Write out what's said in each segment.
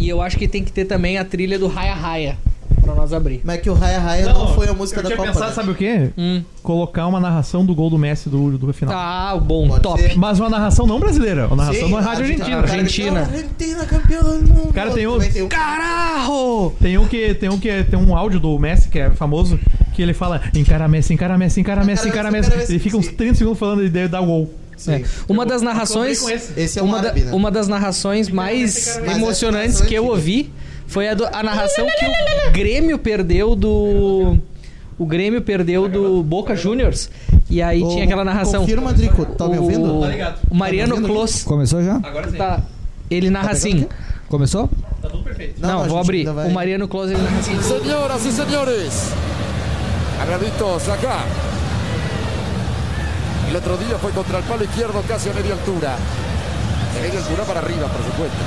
E eu acho que tem que ter também a trilha do Raya Raya pra nós abrir. Mas é que o Raya Raya não, foi a música eu da tinha Copa. pensado, né? sabe o quê? Hum. Colocar uma narração do gol do Messi do, do final. Ah, bom, Pode top. ser. Mas uma narração não brasileira, uma narração Sim, na rádio argentina. Argentina. Argentina, campeão do mundo. Cara, tem outro. um- Caralho! Tem um que tem um que tem um áudio do Messi que é famoso que ele fala encara Messi, encara Messi, encara Messi, encara Messi. Ele fica uns Sim. 30 segundos falando e daí dá gol. É. Uma das narrações. esse. É uma, um da- árabe, né? uma das narrações mais Mas essa emocionantes que eu ouvi foi a, do- a narração que o Grêmio perdeu do. O Grêmio perdeu do Boca Juniors. E aí tinha aquela narração. Confirma, Drico. Tá me ouvindo? O, Tá ligado. o Mariano Tá ouvindo? Close. Começou já? Agora sim. Tá, ele narra pegando assim. o? Começou? Tá tudo perfeito. Não, a vou gente abrir. vai- O Mariano Close ele narra assim. Señoras y señores, agraditos acá. El otro día fue contra el palo izquierdo casi a media altura. De media altura para arriba, por supuesto.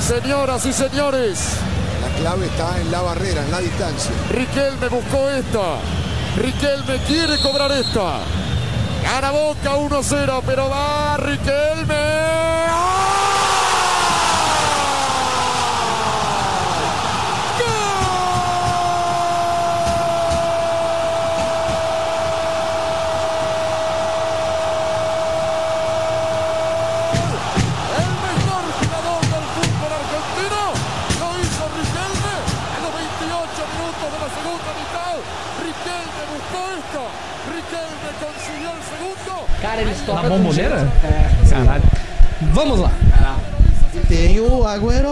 Señoras y señores, La clave está en la barrera, en la distancia. Riquelme buscó esta. Riquelme quiere cobrar esta. Gana Boca 1-0, pero va Riquelme. El Tocam. Na bomboneira? É, caralho. Vamos lá. Tem o Agüero.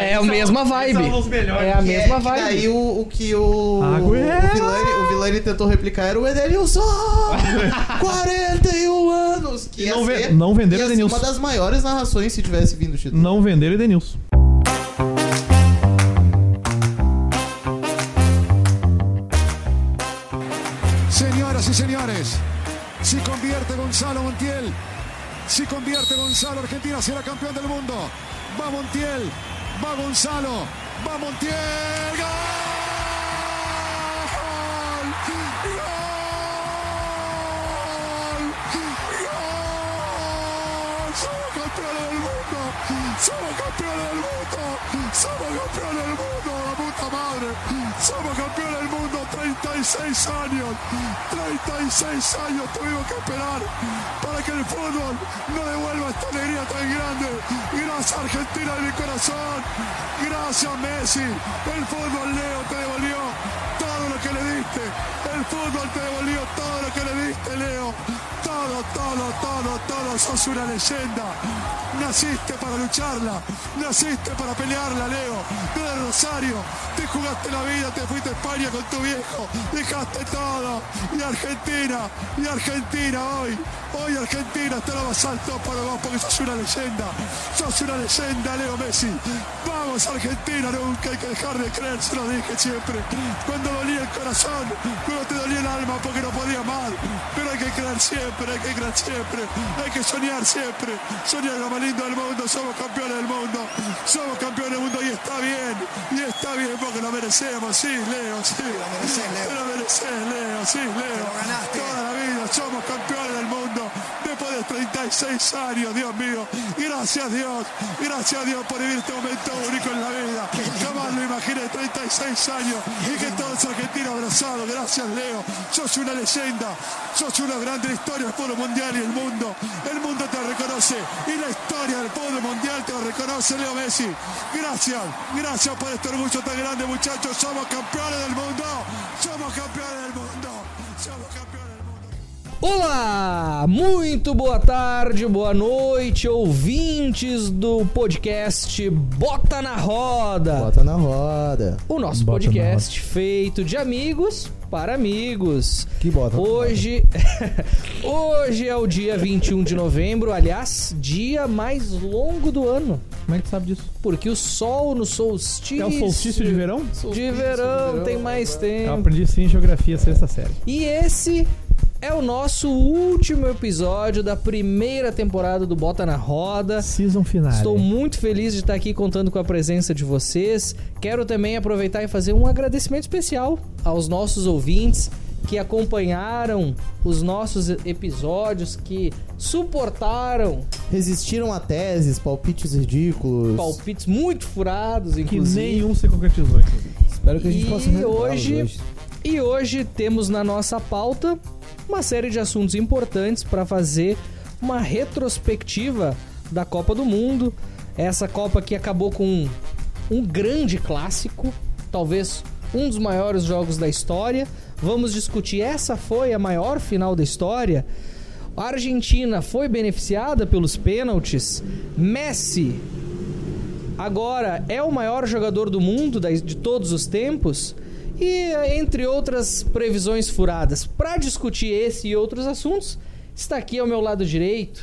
É a mesma vibe. São os melhores. É a Que mesma que Daí vibe. o, o que o, Agüero. o, Vilani, o Vilani tentou replicar era o Edenilson! 41 anos! Que E ia não ve- ser- não venderam ia ser Edenilson. uma das maiores narrações se tivesse vindo o título. Não venderam Edenilson. Gonzalo Montiel, si convierte Gonzalo, Argentina será campeón del mundo. Va Montiel, va Gonzalo, va Montiel. ¡Somos campeones del mundo! ¡Somos campeones del mundo! ¡La puta madre! ¡Somos campeones del mundo! 36 años. 36 años tuvimos que esperar para que el fútbol no devuelva esta alegría tan grande. Gracias Argentina de mi corazón. Gracias Messi. El fútbol Leo te devolvió todo lo que le diste. El fútbol te devolvió todo lo que le diste, Leo. Todo, todo, todo, todo. Sos una leyenda. Naciste para lucharla. Naciste para pelearla, Leo. Desde Rosario. Te jugaste la vida, te fuiste a España con tu viejo. Dejaste todo. Y Argentina, y Argentina hoy. Hoy Argentina está lo más alto para vos porque sos una leyenda. Sos una leyenda, Leo Messi. Vamos Argentina, nunca hay que dejar de creer, se lo dije siempre. Cuando dolía el corazón, cuando te dolía el alma porque no podía más. Pero hay que creer siempre, hay que creer siempre. Hay que soñar siempre. Soñar lo más lindo del mundo, somos campeones del mundo. Somos campeones del mundo y está bien. Y está bien porque lo merecemos, sí, Leo, sí. Lo mereces, Leo. Te lo mereces, Leo, sí, Leo. Toda la vida somos campeones del mundo. Después de 36 años, Dios mío. Gracias Dios. Gracias a Dios por vivir este momento único en la vida. Jamás lo imaginé, 36 años. Y que todos argentinos abrazados. Gracias Leo. Sos una leyenda. Sos una grande historia del fútbol mundial y el mundo. El mundo te reconoce. Y la historia del fútbol mundial te reconoce Leo Messi. Gracias. Gracias por este orgullo tan grande, muchachos. Somos campeones del mundo. Somos campeones del mundo. Somos campeones. Olá! Muito boa tarde, boa noite, ouvintes do podcast Bota na Roda. Bota na roda. O nosso Bota podcast feito de amigos para amigos. Que bota Hoje, hoje é o dia 21 de novembro, aliás, dia mais longo do ano, Como é que tu sabe disso? porque o sol no solstício É o solstício de verão? de verão tem mais Eu tempo. aprendi isso em geografia sexta série. E esse é o nosso último episódio da primeira temporada do Bota na Roda. Season final. Estou muito feliz de estar aqui contando com a presença de vocês. Quero também aproveitar e fazer um agradecimento especial aos nossos ouvintes que acompanharam os nossos episódios, que suportaram Resistiram a teses, palpites ridículos. palpites muito furados, Que inclusive. nenhum se concretizou aqui. Espero que a gente E possa revelá-los hoje- E hoje temos na nossa pauta uma série de assuntos importantes para fazer uma retrospectiva da Copa do Mundo. Essa Copa que acabou com um grande clássico, talvez um dos maiores jogos da história. Vamos discutir essa foi a maior final da história. A Argentina foi beneficiada pelos pênaltis. Messi agora é o maior jogador do mundo de todos os tempos e entre outras previsões furadas. Para discutir esse e outros assuntos, está aqui ao meu lado direito,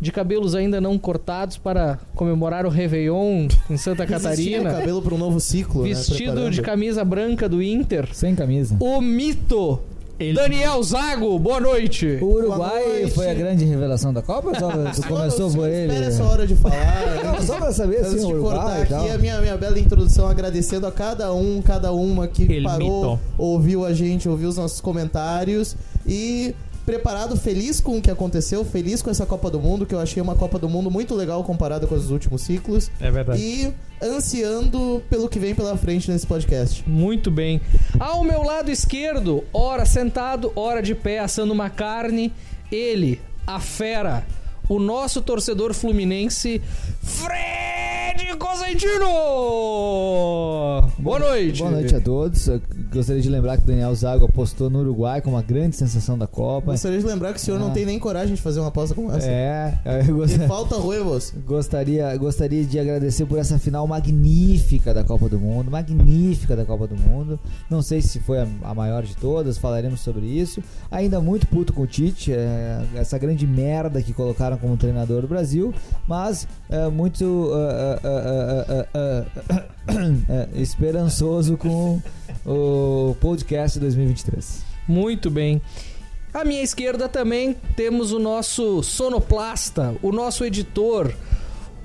de cabelos ainda não cortados para comemorar o Réveillon em Santa Catarina, cabelo para um novo ciclo. né, vestido preparando. de camisa branca do Inter, Sem camisa. o mito Daniel Zago. Boa noite. O Uruguai noite. foi a grande revelação da Copa? Só, tu começou Não, por Espera ele? essa hora de falar. Não, só pra saber, Antes assim, de o cortar Uruguai e aqui a minha, minha bela introdução, agradecendo a cada um, cada uma que Ele parou, mito. ouviu a gente, ouviu os nossos comentários e preparado, feliz com o que aconteceu, feliz com essa Copa do Mundo, que eu achei uma Copa do Mundo muito legal comparada com os últimos ciclos. É verdade. E ansiando pelo que vem pela frente nesse podcast. Muito bem. Ao meu lado esquerdo, ora sentado, ora de pé, assando uma carne, ele, a fera, o nosso torcedor fluminense, Fred Cosentino! Boa noite! Boa noite a todos. Gostaria de lembrar que o Daniel Zago apostou no Uruguai como uma grande sensação da Copa. Gostaria de lembrar que o senhor não Ah. tem nem coragem de fazer uma aposta como essa. É, eu gost- E falta ruevos. gostaria, gostaria de agradecer por essa final magnífica da Copa do Mundo. Magnífica da Copa do Mundo. Não sei se foi a, a maior de todas, falaremos sobre isso. Ainda muito puto com o Tite, é, essa grande merda que colocaram como treinador do Brasil, mas é, muito ah, ah, é, esperançoso com o podcast 2023. Muito bem. À minha esquerda também temos o nosso sonoplasta, o nosso editor,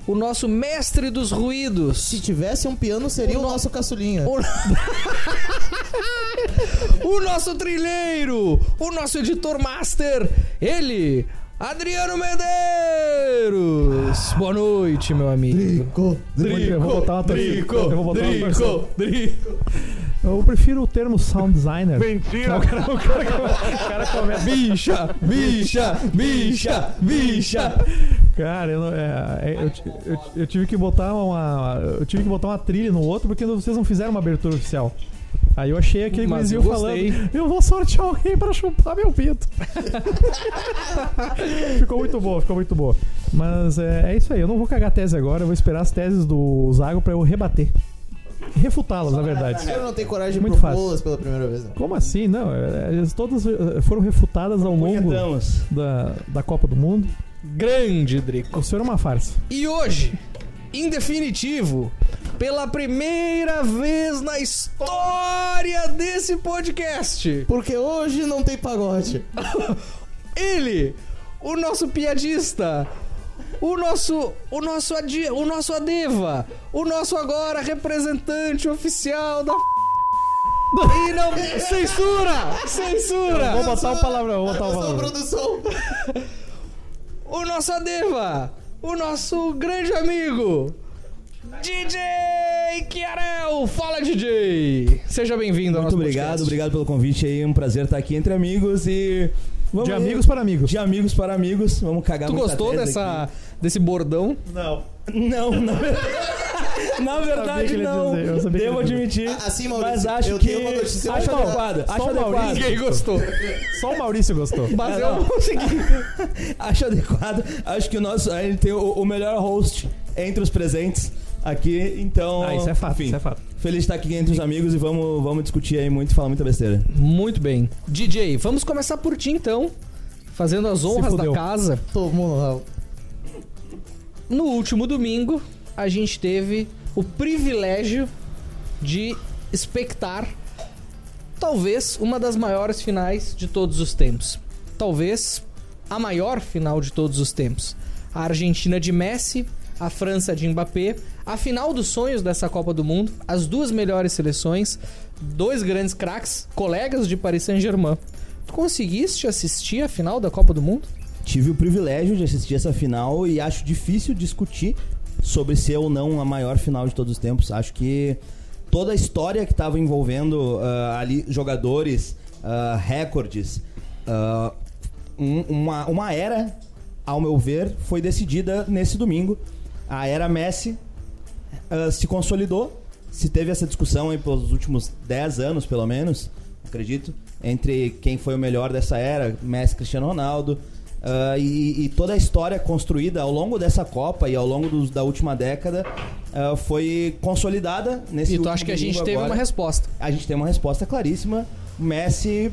o nosso mestre dos ruídos. Se tivesse um piano, seria O o, no- nosso caçulinha. O... o nosso trilheiro, o nosso editor master, ele, Adriano Medeiros. Boa noite, meu amigo. Drico, Eu vou botar uma torcida. Drico, Eu vou botar uma. Drico, Drico. Eu prefiro o termo sound designer. Mentira! O cara, o cara, o cara começa. Bicha, bicha, bicha, bicha. Cara, eu, não- é, é, eu, eu- eu tive que botar uma. Eu tive que botar uma trilha no outro porque vocês não fizeram uma abertura oficial. Aí eu achei aquele Mas eu falando. Eu vou sortear alguém pra chupar meu pinto. ficou muito boa, ficou muito boa. Mas é, é isso aí, eu não vou cagar tese agora, eu vou esperar as teses do Zago pra eu rebater. Refutá-las, na verdade. senhor não tem coragem de Muito propô-las pela primeira vez, né? Como assim? Não, é, elas todas eh, foram refutadas ao longo da, da Copa do Mundo. Grande, Drico. O senhor é uma farsa. E hoje, em definitivo, pela primeira vez na história desse podcast, Porque hoje não tem pagode. ele, o nosso piadista, o nosso, o nosso, adi, o nosso Adeva, o nosso agora representante oficial da e não censura, censura. Vou botar o palavrão, vou botar o palavrão. produção. o nosso Adeva, o nosso grande amigo, DJ Chiarel. Fala, DJ. Seja bem-vindo ao Muito nosso obrigado, podcast. obrigado pelo convite aí. Um prazer estar aqui entre amigos e. Vamos De aí. amigos para amigos. De amigos para amigos. Vamos cagar Tu gostou dessa, desse bordão? Não. aqui. Não, na verdade. Não. dizer, eu sabia que Devo admitir. Assim, Maurício, mas acho eu que. tenho uma notícia Acho. Só Acho adequado. Ninguém gostou. Só o Maurício gostou. Mas É, eu não. consegui. Acho adequado. Acho que o nosso. A gente tem o, o melhor host entre os presentes aqui. Então. Ah, isso é fato, enfim, isso é fato. Feliz de estar aqui entre os amigos e vamos, vamos discutir aí muito e falar muita besteira. Muito bem. DJ, vamos começar por ti então. Fazendo as honras da casa. Tomou. No último domingo, a gente teve o privilégio de espectar talvez uma das maiores finais de todos os tempos. Talvez a maior final de todos os tempos. A Argentina de Messi a França de Mbappé, a final dos sonhos dessa Copa do Mundo, as duas melhores seleções, dois grandes craques, colegas de Paris Saint-Germain. Tu conseguiste assistir a final da Copa do Mundo? Tive o privilégio de assistir essa final e acho difícil discutir sobre ser ou não a maior final de todos os tempos. Acho que toda a história que estava envolvendo ah, ali jogadores, ah, recordes, ah, um- uma, uma era, ao meu ver, foi decidida nesse domingo. A era Messi ah, se consolidou. Se teve essa discussão aí pelos últimos 10 anos, pelo menos, acredito, entre quem foi o melhor dessa era, Messi Cristiano Ronaldo. Ah, e, e toda a história construída ao longo dessa Copa e ao longo dos- da última década ah, foi consolidada nesse e tu acha que a gente domingo teve agora. uma resposta. A gente tem uma resposta claríssima. Messi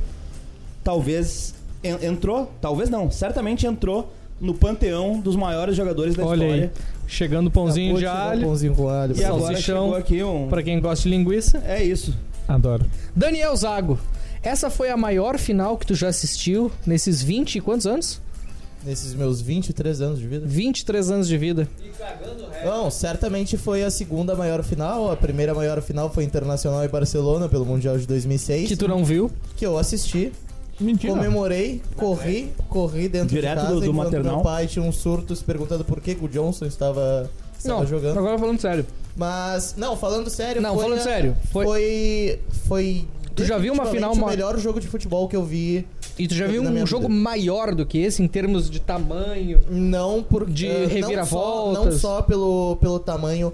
talvez en- entrou, talvez não, certamente entrou no panteão dos maiores jogadores da Olha aí, história. chegando o pãozinho de alho, Pãozinho com alho. E agora salsichão, chegou aqui um. pra quem gosta de linguiça. É isso. Adoro. Daniel Zago, essa foi a maior final que tu já assistiu nesses 20 e quantos anos? Nesses meus 23 anos de vida. 23 anos de vida. Não, certamente foi a segunda maior final. A primeira maior final foi Internacional e Barcelona pelo Mundial de 2006. Que tu não viu? que eu assisti, Mentira. comemorei, corri, corri dentro Direto de casa do- do enquanto maternal? meu pai tinha um surto se perguntando por que que o Johnson estava, estava não, jogando. agora falando sério. Mas, não, falando sério, Não, foi falando a- sério. Foi... Foi foi Tu já viu uma definitivamente final o ma- melhor jogo de futebol que eu vi, E tu já viu na um jogo vida. maior do que esse em termos de tamanho? não por De eh, não só- reviravoltas. não só pelo pelo tamanho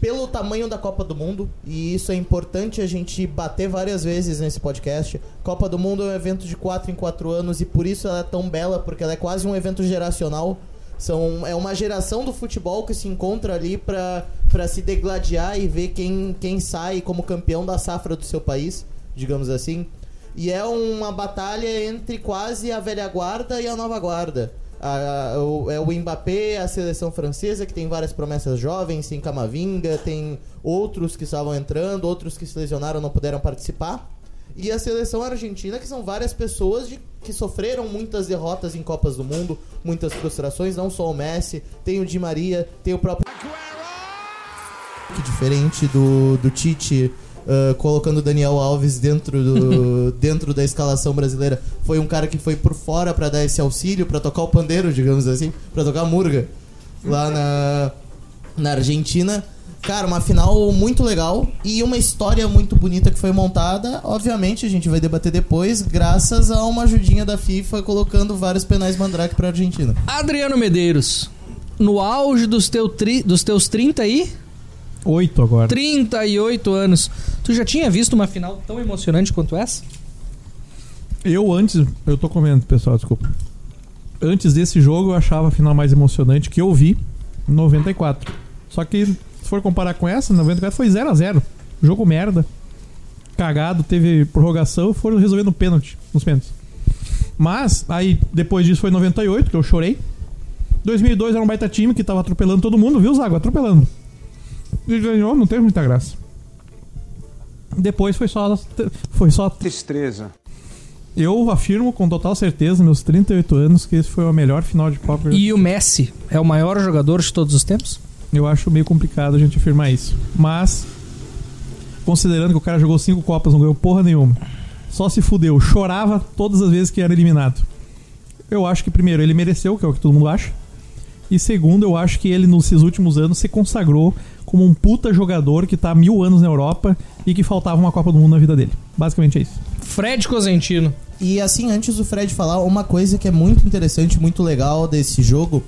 pelo tamanho da Copa do Mundo, e isso é importante a gente bater várias vezes nesse podcast. Copa do Mundo é um evento de 4 em 4 anos e por isso ela é tão bela, porque ela é quase um evento geracional. São, é uma geração do futebol que se encontra ali pra se degladiar e ver quem, quem sai como campeão da safra do seu país, digamos assim. E é uma batalha entre quase a velha guarda e a nova guarda. A- a- o- é o Mbappé, a seleção francesa, que tem várias promessas jovens, tem Camavinga, tem outros que estavam entrando, outros que se lesionaram não puderam participar. E a seleção argentina, que são várias pessoas de- que sofreram muitas derrotas em Copas do Mundo, muitas frustrações, não só o Messi, tem o Di Maria, tem o próprio. Que diferente do, do Tite ah, colocando o Daniel Alves dentro, do, dentro da escalação brasileira. Foi um cara que foi por fora pra dar esse auxílio, pra tocar o pandeiro, digamos assim, pra tocar a murga lá na, na Argentina. Cara, uma final muito legal e uma história muito bonita que foi montada. Obviamente, a gente vai debater depois, graças a uma ajudinha da FIFA colocando vários penais mandrake pra Argentina. Adriano Medeiros, no auge dos, teu tri- dos teus 30 e Oito agora. 38 anos, tu já tinha visto uma final tão emocionante quanto essa? Eu antes. Eu tô comendo, pessoal, desculpa. Antes desse jogo eu achava a final mais emocionante que eu vi em 94. Só que, se for comparar com essa, 94 foi 0x0. Jogo merda. Cagado, teve prorrogação foram resolvendo pênalti, nos pênaltis. Mas, aí, depois disso foi 98, que eu chorei. 2002 era um baita time que tava atropelando todo mundo, viu, Zago? Atropelando. E ganhou, não teve muita graça. Depois foi só. Foi só Tristeza. eu afirmo com total certeza, meus 38 anos, que esse foi a melhor final de Copa. E o Messi é o maior jogador de todos os tempos? Eu acho meio complicado a gente afirmar isso. Mas, considerando que o cara jogou cinco Copas, não ganhou porra nenhuma, só se fudeu, chorava todas as vezes que era eliminado. Eu acho que, primeiro, ele mereceu, que é o que todo mundo acha. E segundo, eu acho que ele, nesses últimos anos, se consagrou como um puta jogador que tá há mil anos na Europa e que faltava uma Copa do Mundo na vida dele. Basicamente é isso. Fred Cosentino. E assim, antes do Fred falar, uma coisa que é muito interessante, muito legal desse jogo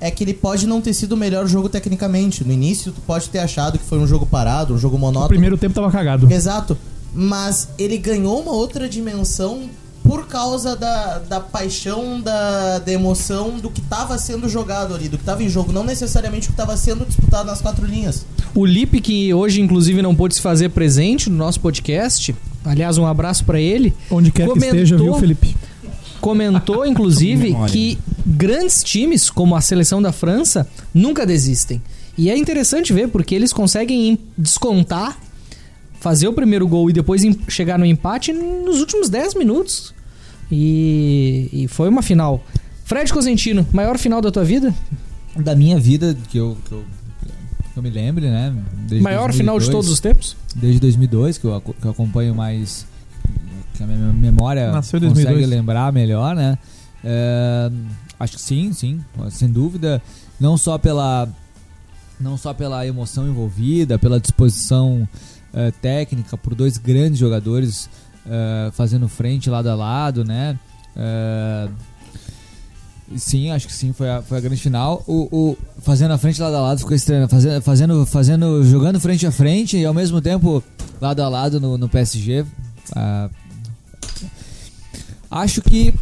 é que ele pode não ter sido o melhor jogo tecnicamente. No início, tu pode ter achado que foi um jogo parado, um jogo O monótono. primeiro tempo tava cagado. Exato. Mas ele ganhou uma outra dimensão por causa da, da paixão, da, da emoção do que estava sendo jogado ali, do que estava em jogo, não necessariamente o que estava sendo disputado nas quatro linhas. O Lipe, que hoje inclusive não pôde se fazer presente no nosso podcast, aliás, um abraço pra ele, Onde quer que Comentou- esteja, viu, Felipe? comentou inclusive que grandes times, como a seleção da França, nunca desistem. E é interessante ver porque eles conseguem em- descontar, fazer o primeiro gol e depois chegar no empate nos últimos 10 minutos. E, e foi uma final. Fred Cosentino, maior final da tua vida? da minha vida, que eu, que eu, que eu me lembre, né? Desde Maior final de 2002, todos os tempos? Desde 2002, que eu, que eu acompanho mais. que a minha memória Nasceu consegue 2002. lembrar melhor, né? É, acho que sim, sim, sem dúvida. Não só pela. Não só pela emoção envolvida, pela disposição eh, técnica, por dois grandes jogadores eh, fazendo frente lado a lado, né? Eh, Sim, acho que sim, foi a, foi a grande final. O, o- fazendo a frente lado a lado ficou estranho. Fazendo, fazendo, fazendo, jogando frente a frente e ao mesmo tempo lado a lado no, no PSG. Ah, acho que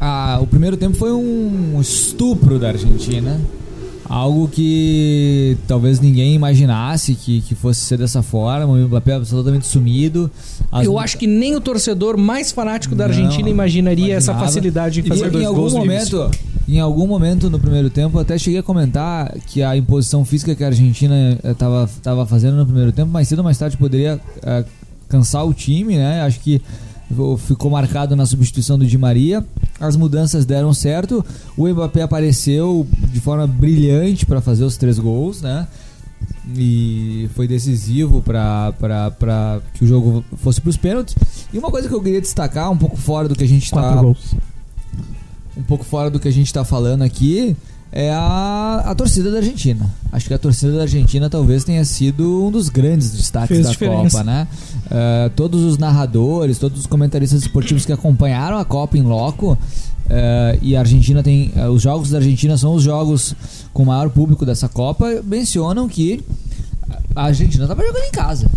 ah, o primeiro tempo foi um estupro da Argentina. Algo que talvez ninguém imaginasse que, que fosse ser dessa forma. O Mbappé absolutamente sumido. As Eu acho que nem o torcedor mais fanático da Não, Argentina imaginaria essa imaginava. facilidade em E fazer em dois algum gols momento, em algum momento no primeiro tempo, até cheguei a comentar que a imposição física que a Argentina estava tava fazendo no primeiro tempo, mais cedo ou mais tarde poderia eh, cansar o time, né? Acho que ficou marcado na substituição do Di Maria. As mudanças deram certo. O Mbappé apareceu de forma brilhante para fazer os três gols, né? E foi decisivo para que o jogo fosse para os pênaltis. E uma coisa que eu queria destacar, um pouco fora do que a gente está um pouco fora do que a gente tá falando aqui, é a, a torcida da Argentina. Acho que a torcida da Argentina talvez tenha sido um dos grandes destaques Fez da diferença. Copa, né? Eh, todos os narradores, todos os comentaristas esportivos que acompanharam a Copa em loco. eh, e a Argentina tem. eh, os jogos da Argentina são os jogos com o maior público dessa Copa. Mencionam que a Argentina estava jogando em casa.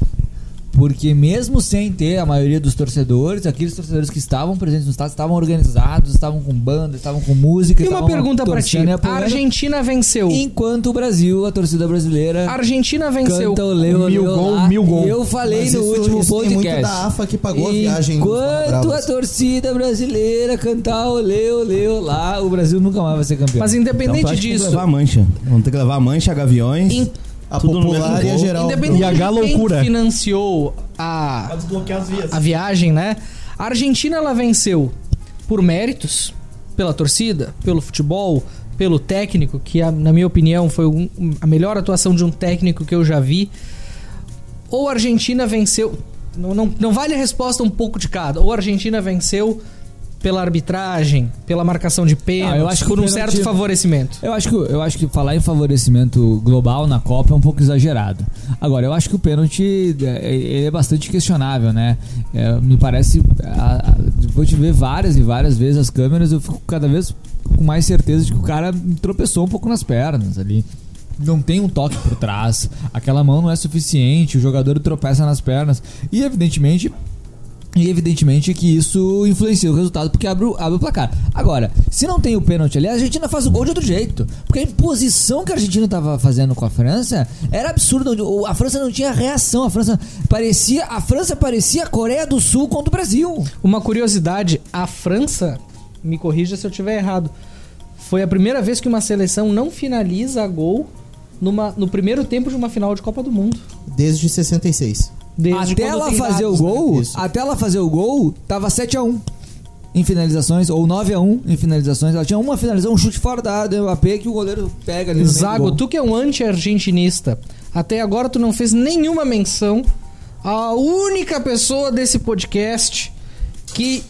Porque mesmo sem ter a maioria dos torcedores, aqueles torcedores que estavam presentes no estádio estavam organizados, estavam com banda, estavam com música. E uma pergunta pra ti. A. Argentina venceu. Enquanto o Brasil, a torcida brasileira, A Argentina venceu. canta o Leo, Mil Leo gol, lá. mil gol. Eu falei Mas no isso- último isso tem podcast. muito da AFA que pagou a viagem Enquanto a torcida brasileira cantar o Leo, Leo lá, o Brasil nunca mais vai ser campeão. Mas Então, independente acha que tem que disso, levar a mancha. Vamos ter que levar a mancha, a gaviões. in- A Tudo popular e a geral. independente E a galoucura. quem financiou a, desbloquear as vias. a viagem, né? A Argentina ela venceu por méritos, pela torcida, pelo futebol, pelo técnico, que na minha opinião foi um- a melhor atuação de um técnico que eu já vi. Ou a Argentina venceu. Não, não, não vale a resposta um pouco de cada. Ou a Argentina venceu pela arbitragem, pela marcação de Ah, que por um pênalti- certo favorecimento. Eu acho, que, eu acho que falar em favorecimento global na Copa é um pouco exagerado. Agora, eu acho que o pênalti é, ele é bastante questionável, né? É, me parece. a- a- depois de ver várias e várias vezes as câmeras, eu fico cada vez com mais certeza de que o cara tropeçou um pouco nas pernas ali. Não tem um toque por trás, aquela mão não é suficiente, o jogador tropeça nas pernas. E evidentemente e evidentemente que isso influencia o resultado porque abre, o- abre o placar. Agora, se não tem o pênalti ali, a Argentina faz o gol de outro jeito. Porque a imposição que a Argentina estava fazendo com a França era absurda. A França não tinha reação. A França parecia, a França parecia a Coreia do Sul contra o Brasil. Uma curiosidade, a França, me corrija se eu estiver errado, foi a primeira vez que uma seleção não finaliza a gol numa, no primeiro tempo de uma final de Copa do Mundo. Desde 66. Desde até ela fazer dados, o né? gol, Isso. até ela fazer o gol, tava 7 a 1 em finalizações ou 9 a 1 em finalizações. Ela tinha uma finalização, um chute fora da área do Mbappé que o goleiro pega ali Zago, tu que é um anti-argentinista, até agora tu não fez nenhuma menção à única pessoa desse podcast que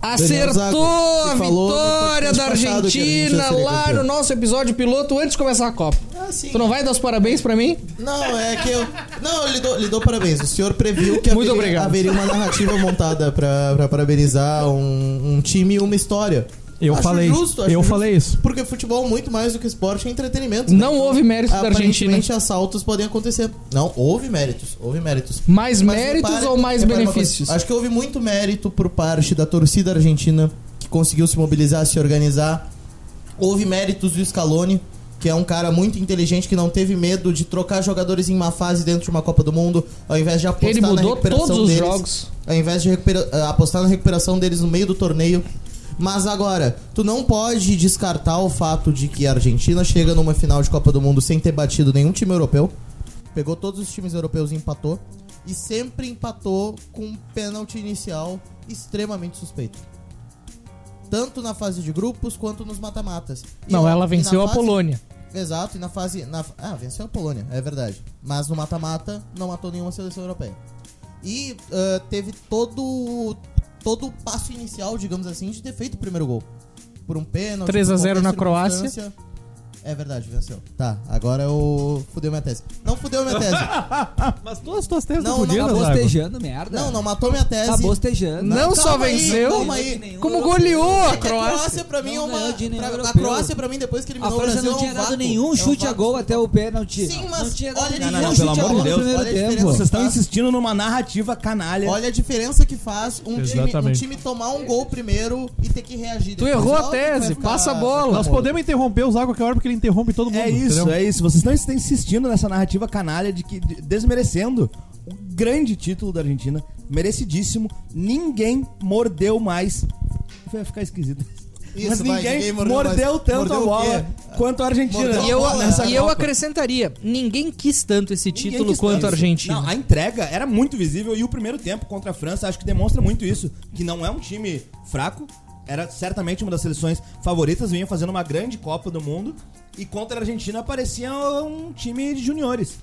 acertou a vitória da Argentina lá no nosso episódio piloto antes de começar a Copa. Ah, sim. Tu não vai dar os parabéns pra mim? Não, é que eu. Não, eu lhe dou, lhe dou parabéns. O senhor previu que haveria, haveria uma narrativa montada pra, pra parabenizar um, um time e uma história. Eu Acho falei. justo, eu justo. falei isso. Porque futebol, muito mais do que esporte, é entretenimento. né? Não houve mérito da Argentina. Assaltos podem acontecer. Não, houve méritos. Houve méritos. Mais Mas méritos repare- ou mais benefícios? Acho que houve muito mérito por parte da torcida argentina, que conseguiu se mobilizar, se organizar. Houve méritos do Scaloni, que é um cara muito inteligente, que não teve medo de trocar jogadores em uma fase dentro de uma Copa do Mundo, ao invés de apostar Ele na mudou recuperação todos os deles, jogos. Ao invés de apostar na recuperação deles no meio do torneio. Mas agora, tu não pode descartar o fato de que a Argentina chega numa final de Copa do Mundo sem ter batido nenhum time europeu. Pegou todos os times europeus e empatou. E sempre empatou com um pênalti inicial extremamente suspeito. tanto na fase de grupos quanto nos mata-matas. Não, ó, ela na venceu a fase- Polônia. Exato, e na fase. Na, ah, venceu a Polônia, é verdade. Mas no mata-mata não matou nenhuma seleção europeia. E ah, teve todo todo o passo inicial, digamos assim, de ter feito o primeiro gol. Por um pênalti. 3 a por 0 qualquer na Croácia. É verdade, venceu. Tá, agora eu fudeu minha tese. Não fudeu minha tese. Mas todas as tuas teses Não, não, não, Tá bostejando, merda. não, não matou minha tese. Tá bostejando. Não só calma aí, venceu, calma aí. como goleou a É que a Croácia. Croácia pra mim é Não uma. pra- a. Croácia pra mim, depois que A eliminou o França Brasil, não é tinha um dado nenhum É um chute a gol até o pênalti. Sim, mas não tinha dado olha, nenhum não, não, chute pelo a amor gol de no Deus. primeiro a tempo. Vocês estão Tá. insistindo numa narrativa canalha. Olha a diferença que faz um time, tomar um gol primeiro e ter que reagir. Tu errou a que tese, passa a bola. Nós podemos interromper o Zago a qualquer hora porque ele interrompe todo mundo. É isso, entendeu? é isso. Vocês não estão insistindo nessa narrativa canalha de que de- desmerecendo o grande título da Argentina, merecidíssimo. Ninguém mordeu mais. Vai ficar esquisito. Isso, Mas vai, ninguém, ninguém mordeu, mordeu mais. tanto Mordeu a o bola quanto a Argentina. Mordeu E eu, e eu acrescentaria, ninguém quis tanto esse Ninguém título quanto a. Argentina. Não, a entrega era muito visível e o primeiro tempo contra a França acho que demonstra muito isso. Que não é um time fraco, era certamente uma das seleções favoritas, vinha fazendo uma grande Copa do Mundo. E contra a Argentina parecia um time de juniores.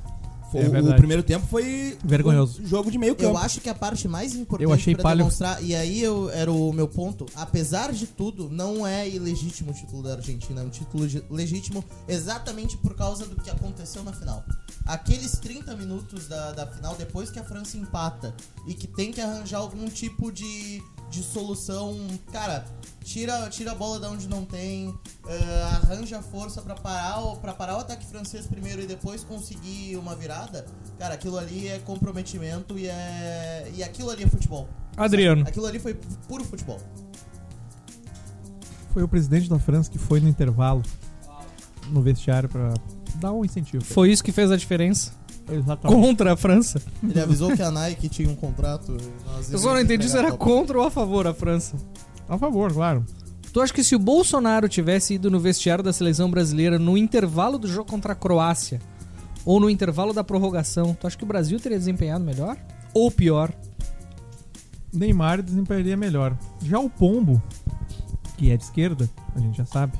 Foi- É o primeiro tempo foi Vergonhoso. um jogo de meio campo. Eu acho que a parte mais importante Eu achei pra palho. demonstrar, e aí eu, era o meu ponto, apesar de tudo, não é ilegítimo o título da Argentina, é um título de- legítimo exatamente por causa do que aconteceu na final. Aqueles 30 minutos da, da final, depois que a França empata e que tem que arranjar algum tipo de, de solução, cara, tira, tira a bola da onde não tem, eh, arranja força pra parar, o- pra parar o ataque francês primeiro e depois conseguir uma virada, cara, aquilo ali é comprometimento e é. E aquilo ali é futebol. Adriano. Aquilo ali foi puro futebol. Foi o presidente da França que foi no intervalo no vestiário pra dar um incentivo. Foi isso que fez a diferença Exatamente. contra a França. Ele avisou que a Nike tinha um contrato. Eu só não entendi se era contra ou a favor a França. A favor, claro. Tu acha que se o Bolsonaro tivesse ido no vestiário da seleção brasileira no intervalo do jogo contra a Croácia ou no intervalo da prorrogação, tu acha que o Brasil teria desempenhado melhor? Ou pior? Neymar desempenharia melhor. Já o Pombo, que é de esquerda, a gente já sabe.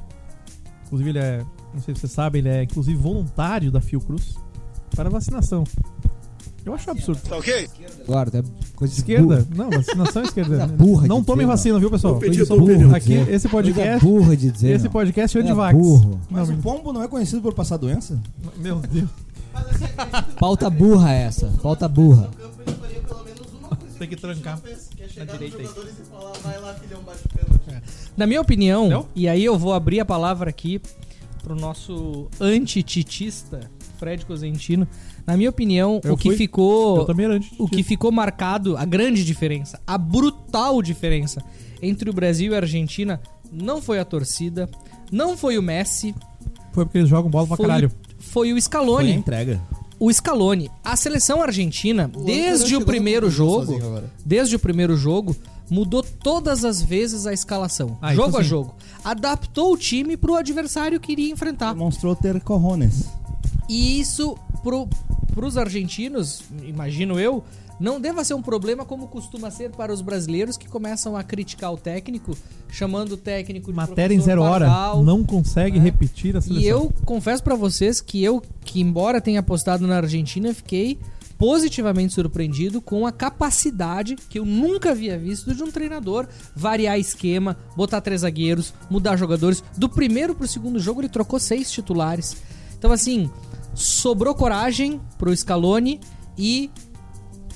Inclusive, ele é. Não sei se você sabe, ele é inclusive voluntário da Fiocruz para vacinação. Eu acho absurdo. Agora, é coisa de Esquerda? burro. Não, vacinação é esquerda. Coisa burra não de tomem vacina, viu, pessoal? Coisa Aqui, burra de dizer. esse Coisa podcast. burra de dizer. Esse podcast é É antivax. burro. Mas Não, o pombo não é conhecido por passar doença? Meu Deus. Pauta burra essa. Pauta burra. Tem que trancar. é chegar direita aí. jogadores falar, vai lá, filhão, bate o pênalti. Na minha opinião, e aí eu vou abrir a palavra aqui pro nosso antititista, Fred Cosentino. Na minha opinião, Eu o que fui- ficou Eu também era antes. o que ficou marcado, a grande diferença, a brutal diferença entre o Brasil e a Argentina não foi a torcida, não foi o Messi, Foi porque eles jogam bola pra foi, caralho. foi o Foi a Scaloni. entrega. O Scaloni, a seleção argentina, O desde o primeiro jogo, desde o primeiro jogo, mudou todas as vezes a escalação, Ah, jogo isso a sim. jogo. Adaptou o time pro adversário que iria enfrentar. Demonstrou ter corrones. E isso pro, pros argentinos, imagino eu, não deva ser um problema como costuma ser para os brasileiros que começam a criticar o técnico, chamando o técnico de Matéria em zero hora. Não consegue né? repetir a seleção. E eu confesso pra vocês que eu, que embora tenha apostado na Argentina, fiquei positivamente surpreendido com a capacidade que eu nunca havia visto de um treinador variar esquema, botar três zagueiros, mudar jogadores. Do primeiro pro segundo jogo ele trocou seis titulares. Então assim, sobrou coragem pro Scaloni e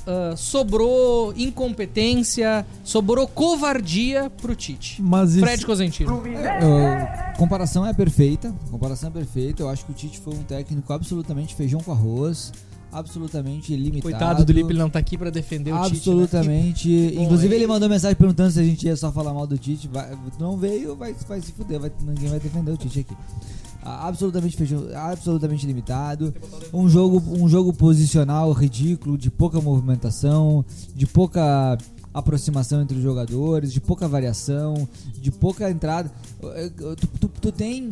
ah, sobrou incompetência, sobrou covardia pro Tite. Mas isso- Fred Cosentino. Eu- comparação é perfeita. Comparação é perfeita. Eu acho que o Tite foi um técnico absolutamente feijão com arroz. Absolutamente limitado. Coitado do Lipe, ele não tá aqui pra defender o Tite. né? Absolutamente. Bom, Inclusive, aí- ele mandou mensagem perguntando se a gente ia só falar mal do Tite. Vai- não veio, vai, vai se fuder. vai- ninguém vai defender o Tite aqui. Ah, Absolutamente feijão, absolutamente limitado. Um jogo, um jogo posicional ridículo, de pouca movimentação, de pouca aproximação entre os jogadores, de pouca variação, de pouca entrada. Tu, tu- tu tem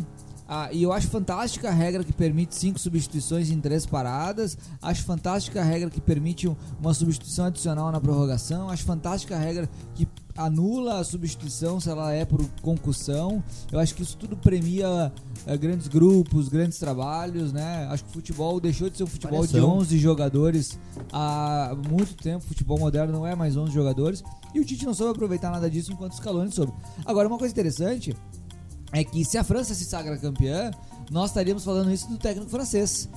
ah, e eu acho fantástica a regra que permite cinco substituições em três paradas. Acho fantástica a regra que permite um- uma substituição adicional na prorrogação. Acho fantástica a regra que anula a substituição se ela é por concussão. Eu acho que isso tudo premia eh, grandes grupos, grandes trabalhos, né? Acho que o futebol deixou de ser um futebol de Variação. 11 jogadores há muito tempo. O futebol moderno não é mais 11 jogadores. E o Tite não soube aproveitar nada disso enquanto o Scaloni soube. Agora, uma coisa interessante é que se a França se sagra campeã, nós estaríamos falando isso do técnico francês.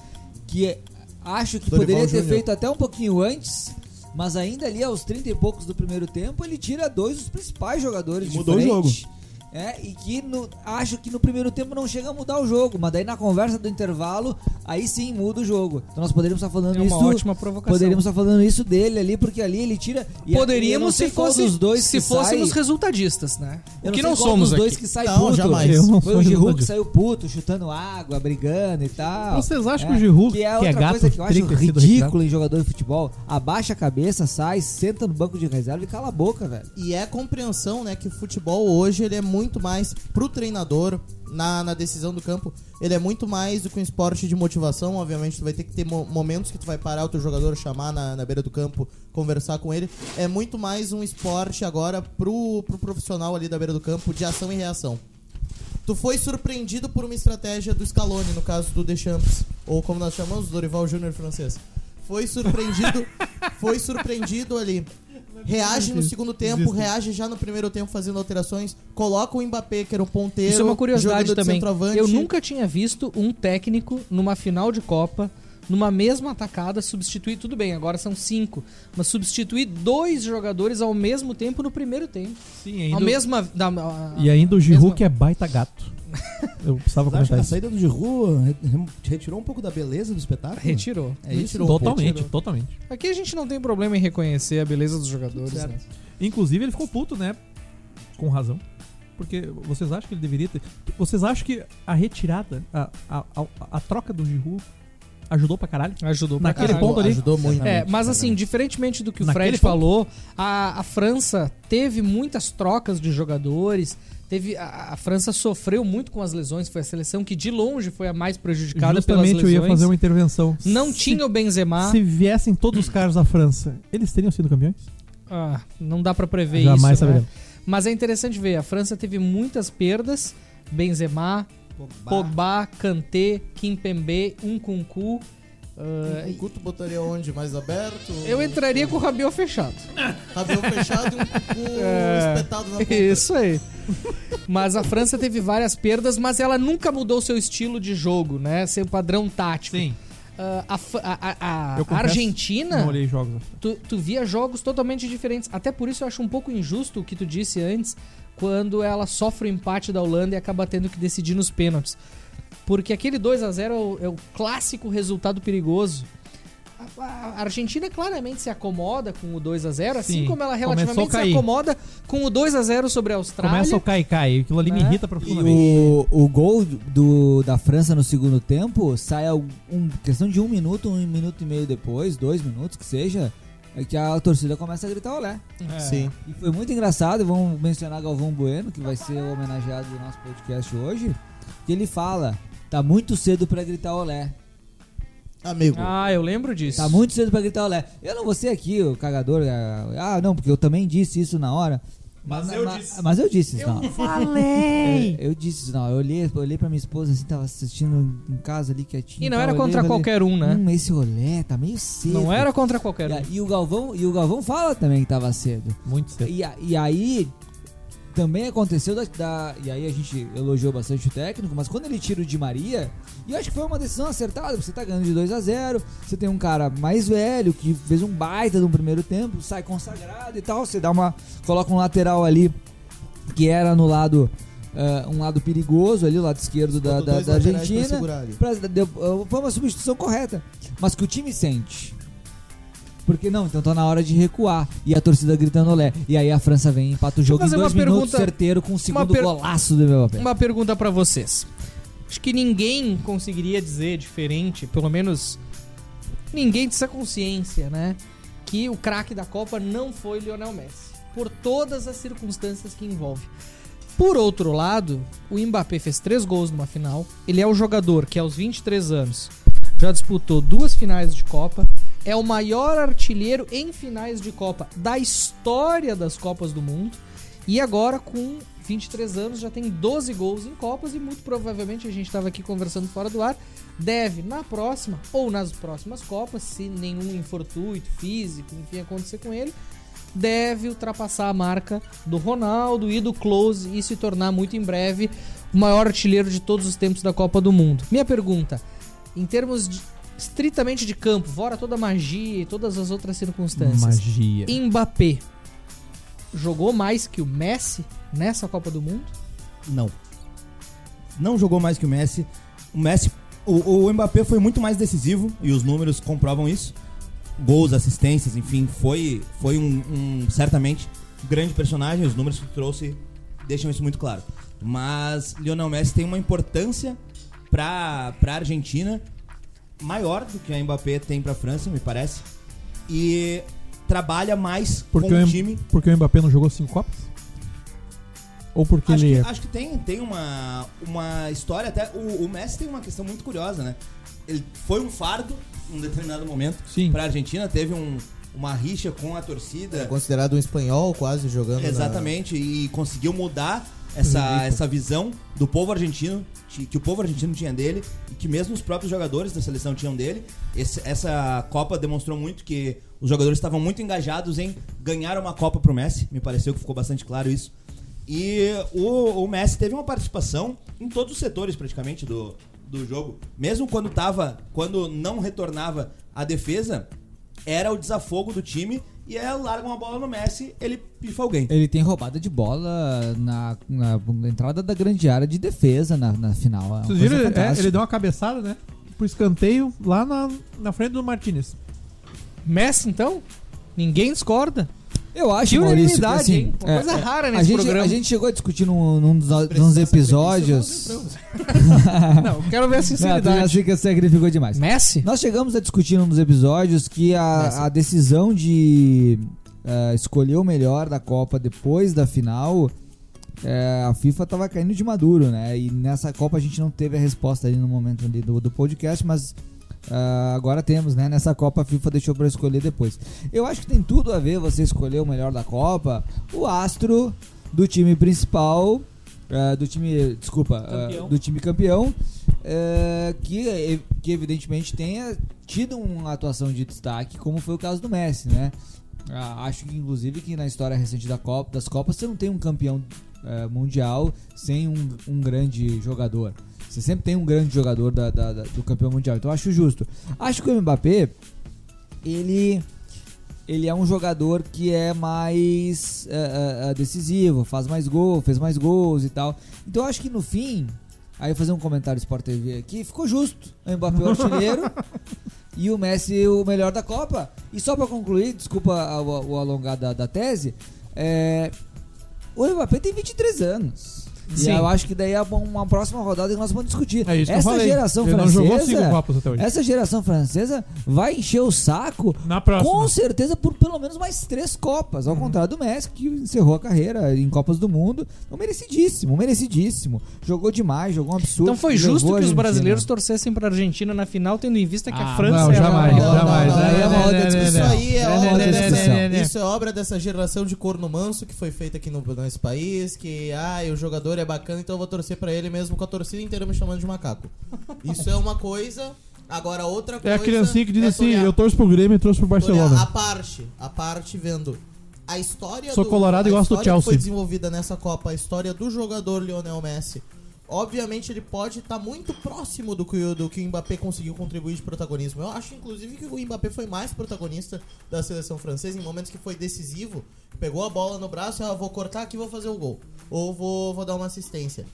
Que acho que Dorival poderia ter Júnior. feito até um pouquinho antes, mas ainda ali aos 30 e poucos do primeiro tempo, ele tira dois dos principais jogadores E de mudou o frente. É, e que no- acho que no primeiro tempo não chega a mudar o jogo, mas daí na conversa do intervalo, aí sim muda o jogo. Então nós poderíamos estar falando É uma isso. ótima provocação. Poderíamos estar falando isso dele ali, porque ali ele tira. não Poderíamos se, fosse, dos dois se fôssemos sai- resultadistas, né? O que sei não qual somos dos dois aqui. que sai Não, puto. jamais. Eu não Foi sou o Giroud que saiu puto, chutando água, brigando e tal. Vocês acham É, que o Giroud, que é que é outra gato, coisa que eu acho ridículo em jogador de futebol. Abaixa a cabeça, sai, senta no banco de reserva e cala a boca, velho. E é compreensão, né, que o futebol hoje ele é muito mais pro treinador na, na decisão do campo. Ele é muito mais do que um esporte de motivação. Obviamente, tu vai ter que ter mo- momentos que tu vai parar o teu jogador, chamar na, na beira do campo, conversar com ele. É muito mais um esporte agora pro, pro profissional ali da beira do campo de ação e reação. Tu foi surpreendido por uma estratégia do Scaloni, no caso do Deschamps, ou como nós chamamos, Dorival Júnior francês. Foi surpreendido, foi surpreendido ali. Reage no segundo tempo, reage já no primeiro tempo fazendo alterações, coloca o Mbappé, que era o ponteiro, Isso é uma curiosidade também. centroavante. Eu nunca tinha visto um técnico numa final de Copa, numa mesma atacada, substituir. Tudo bem, agora são cinco. Mas substituir dois jogadores ao mesmo tempo no primeiro tempo. Sim, Ao ainda, mesma. Da, a- e ainda o Giroud mesma- que é baita gato. Eu precisava comentar a isso. saída re- re- retirou um pouco da beleza do espetáculo? Retirou. É isso? Retirou um pouco, Totalmente, tirou. totalmente. Aqui a gente não tem problema em reconhecer a beleza dos jogadores. Certo. né? Inclusive, ele ficou puto, né? Com razão. Porque vocês acham que ele deveria ter. Vocês acham que a retirada, a, a, a, a troca do Giroud ajudou pra caralho? Ajudou pra Naquele caralho. ponto ali. Ajudou muito. É, mas assim, diferentemente do que o Naquele Fred ponto. falou, a, a França teve muitas trocas de jogadores. Teve, a, a França sofreu muito com as lesões. Foi a seleção que de longe foi a mais prejudicada pelas Justamente eu lesões. ia fazer uma intervenção. Não Se- tinha o Benzema. Se viessem todos os caras da França, eles teriam sido campeões? Ah, não dá pra prever Jamais isso. né? saberemos. Mas é interessante ver, a França teve muitas perdas. Benzema, Pogba, Kanté, Kimpembe, Nkunku. ah, Um culto botaria onde? Mais aberto? eu entraria com o Rabiot fechado. Rabel fechado e um cu É, espetado na ponta. Isso aí. Mas a França teve várias perdas, mas ela nunca mudou seu estilo de jogo, né? Seu padrão tático. Sim. Ah, a, a- a- a Argentina, Não olhei jogos. tu, tu via jogos totalmente diferentes. Até por isso eu acho um pouco injusto o que tu disse antes, quando ela sofre o empate da Holanda e acaba tendo que decidir nos pênaltis. Porque aquele 2 a 0 é o, é o clássico resultado perigoso. A, a Argentina claramente se acomoda com o 2 a 0 assim Sim, como ela relativamente se cair. acomoda com o 2 a 0 sobre a Austrália. Começa o cai-cai. Aquilo ali me Né? irrita E profundamente. o, o gol do, da França no segundo tempo sai a um, questão de um minuto, um minuto e meio depois, dois minutos que seja, é que a torcida começa a gritar olé. É. Sim. E foi muito engraçado, vamos mencionar Galvão Bueno, que vai ser o homenageado do nosso podcast hoje, que ele fala, tá muito cedo pra gritar olé. Amigo. Ah, eu lembro disso. Tá muito cedo pra gritar olé. Eu não vou ser aqui o cagador, ah, ah, não, porque eu também disse isso na hora. Mas eu disse. Mas eu disse isso hora. Falei! Eu, eu disse isso, não. Eu olhei, eu olhei pra minha esposa assim, tava assistindo em casa ali quietinho. E não tal, era eu olhei contra e falei, qualquer um, né? Hum, esse olé tá meio cedo. Não era contra qualquer E, um. a- e o Galvão, e o Galvão fala também que tava cedo. Muito cedo. E, e aí também aconteceu da, da- E aí a gente elogiou bastante o técnico, mas quando ele tira o Di Maria, e eu acho que foi uma decisão acertada, porque você tá ganhando de 2 a 0 você tem um cara mais velho que fez um baita no primeiro tempo, sai consagrado e tal, você dá uma. coloca um lateral ali que era no lado. eh, um lado perigoso ali, o lado esquerdo da, da, da Argentina. Pra- deu- foi uma substituição correta. Mas que o time sente. Porque não, então tá na hora de recuar. E a torcida gritando olé. E aí a França vem e empata o jogo em dois minutos pergunta- certeiro com o segundo per- golaço do Mbappé. Uma pergunta pra vocês. Acho que ninguém conseguiria dizer diferente, pelo menos ninguém dessa consciência, né? Que o craque da Copa não foi Lionel Messi. Por todas as circunstâncias que envolve. Por outro lado, o Mbappé fez três gols numa final. Ele é o jogador que aos 23 anos já disputou duas finais de Copa. É o maior artilheiro em finais de Copa da história das Copas do Mundo. E agora, com 23 anos, já tem 12 gols em Copas e muito provavelmente a gente estava aqui conversando fora do ar. Deve, na próxima ou nas próximas Copas, se nenhum infortúnio físico, enfim, acontecer com ele, deve ultrapassar a marca do Ronaldo e do Close e se tornar muito em breve o maior artilheiro de todos os tempos da Copa do Mundo. Minha pergunta, em termos de- estritamente de campo, fora toda a magia e todas as outras circunstâncias, Magia. Mbappé jogou mais que o Messi nessa Copa do Mundo? Não. Não jogou mais que o Messi. O Messi. O, o Mbappé foi muito mais decisivo e os números comprovam isso. Gols, assistências, enfim, foi, foi um, um, certamente grande personagem. Os números que trouxe deixam isso muito claro. Mas Lionel Messi tem uma importância para a Argentina maior do que a Mbappé tem para a França, me parece. E trabalha mais Porque, com o time. porque o Mbappé não jogou cinco Copas? Ou porque Acho ele que, é. acho que tem, tem uma, uma história, até o, o Messi tem uma questão muito curiosa, né? Ele foi um fardo em um determinado momento Sim. pra Argentina, teve um, uma rixa com a É torcida. considerado um espanhol quase jogando. na- Exatamente, e conseguiu mudar essa, essa visão do povo argentino, que que o povo argentino tinha dele, e que mesmo os próprios jogadores da seleção tinham dele. Esse- essa Copa demonstrou muito que os jogadores estavam muito engajados em ganhar uma Copa pro Messi, me pareceu que ficou bastante claro isso. E o, o Messi teve uma participação em todos os setores praticamente do, do jogo. Mesmo quando tava, quando não retornava a defesa, era o desafogo do time e aí larga uma bola no Messi, ele pifa alguém. Ele tem roubada de bola na, na entrada da grande área de defesa na, na final. É Vocês viram? É, ele deu uma cabeçada, né? Pro escanteio lá na, na frente do Martinez. Messi, então? Ninguém discorda. Eu acho, Que Maurício, que, assim, hein? Uma coisa rara a nesse gente, programa. A gente chegou a discutir num, num dos, episódios. não Não, quero ver a Não, sinceridade. sei que você sacrificou demais. Messi? Nós chegamos a discutir num dos episódios que a, a decisão de eh, escolher o melhor da Copa depois da final, eh, a FIFA tava caindo de maduro, né? E nessa Copa a gente não teve a resposta ali no momento ali do, do podcast, mas ah, agora temos, né? Nessa Copa a FIFA deixou pra escolher depois. Eu acho que tem tudo a ver você escolher o melhor da Copa, o astro do time principal, eh, do time, desculpa, eh, Campeão. do time campeão, eh, que, que evidentemente tenha tido uma atuação de destaque, como foi o caso do Messi, né? Acho que inclusive que na história recente da Copa, das Copas você não tem um campeão eh, mundial sem um, um grande jogador. Você sempre tem um grande jogador da- da- da- do campeão mundial. Então eu acho justo. Acho que o Mbappé ele ele é um jogador que é mais eh, eh, decisivo, faz mais gol, fez mais gols e tal. Então eu acho que no fim, aí fazer um comentário Sport TV aqui, ficou justo. O Mbappé é o artilheiro e o Messi o melhor da Copa. E só pra concluir, desculpa o, o alongar da, da tese, é, o Mbappé tem 23 anos. Sim. E eu acho que daí é uma- próxima rodada que nós vamos discutir. É isso que eu Essa falei. geração Ele não francesa, jogou cinco Copas até hoje. essa geração francesa vai encher o saco Na próxima. com certeza por pelo menos mais três Copas, Uhum. ao contrário do Messi, que encerrou a carreira em Copas do Mundo. Então, merecidíssimo, merecidíssimo. Jogou demais, jogou um absurdo. Então foi justo a que os brasileiros torcessem pra Argentina na final, tendo em vista que a Ah, França não, é a jamais, jamais. Não, não, Aí é uma outra né, Isso aí é É obra dessa. Isso é obra dessa geração de corno manso que foi feita aqui no nosso país, que ah, o jogador é bacana, então eu vou torcer pra ele mesmo com a torcida inteira me chamando de macaco. Isso é uma coisa. Agora outra É coisa. a criancinha que diz é assim: eu torço pro Grêmio e torço pro Barcelona. a parte, a parte vendo a história Sou do- colorado e gosto do que foi Chelsea. desenvolvida nessa Copa, a história do jogador Lionel Messi. Obviamente ele pode estar muito próximo do que, do que o Mbappé conseguiu contribuir de protagonismo. Eu acho, inclusive, que o Mbappé foi mais protagonista da seleção francesa em momentos que foi decisivo. Pegou a bola no braço e ah, vou cortar aqui vou fazer o gol. Ou vou, vou dar uma assistência.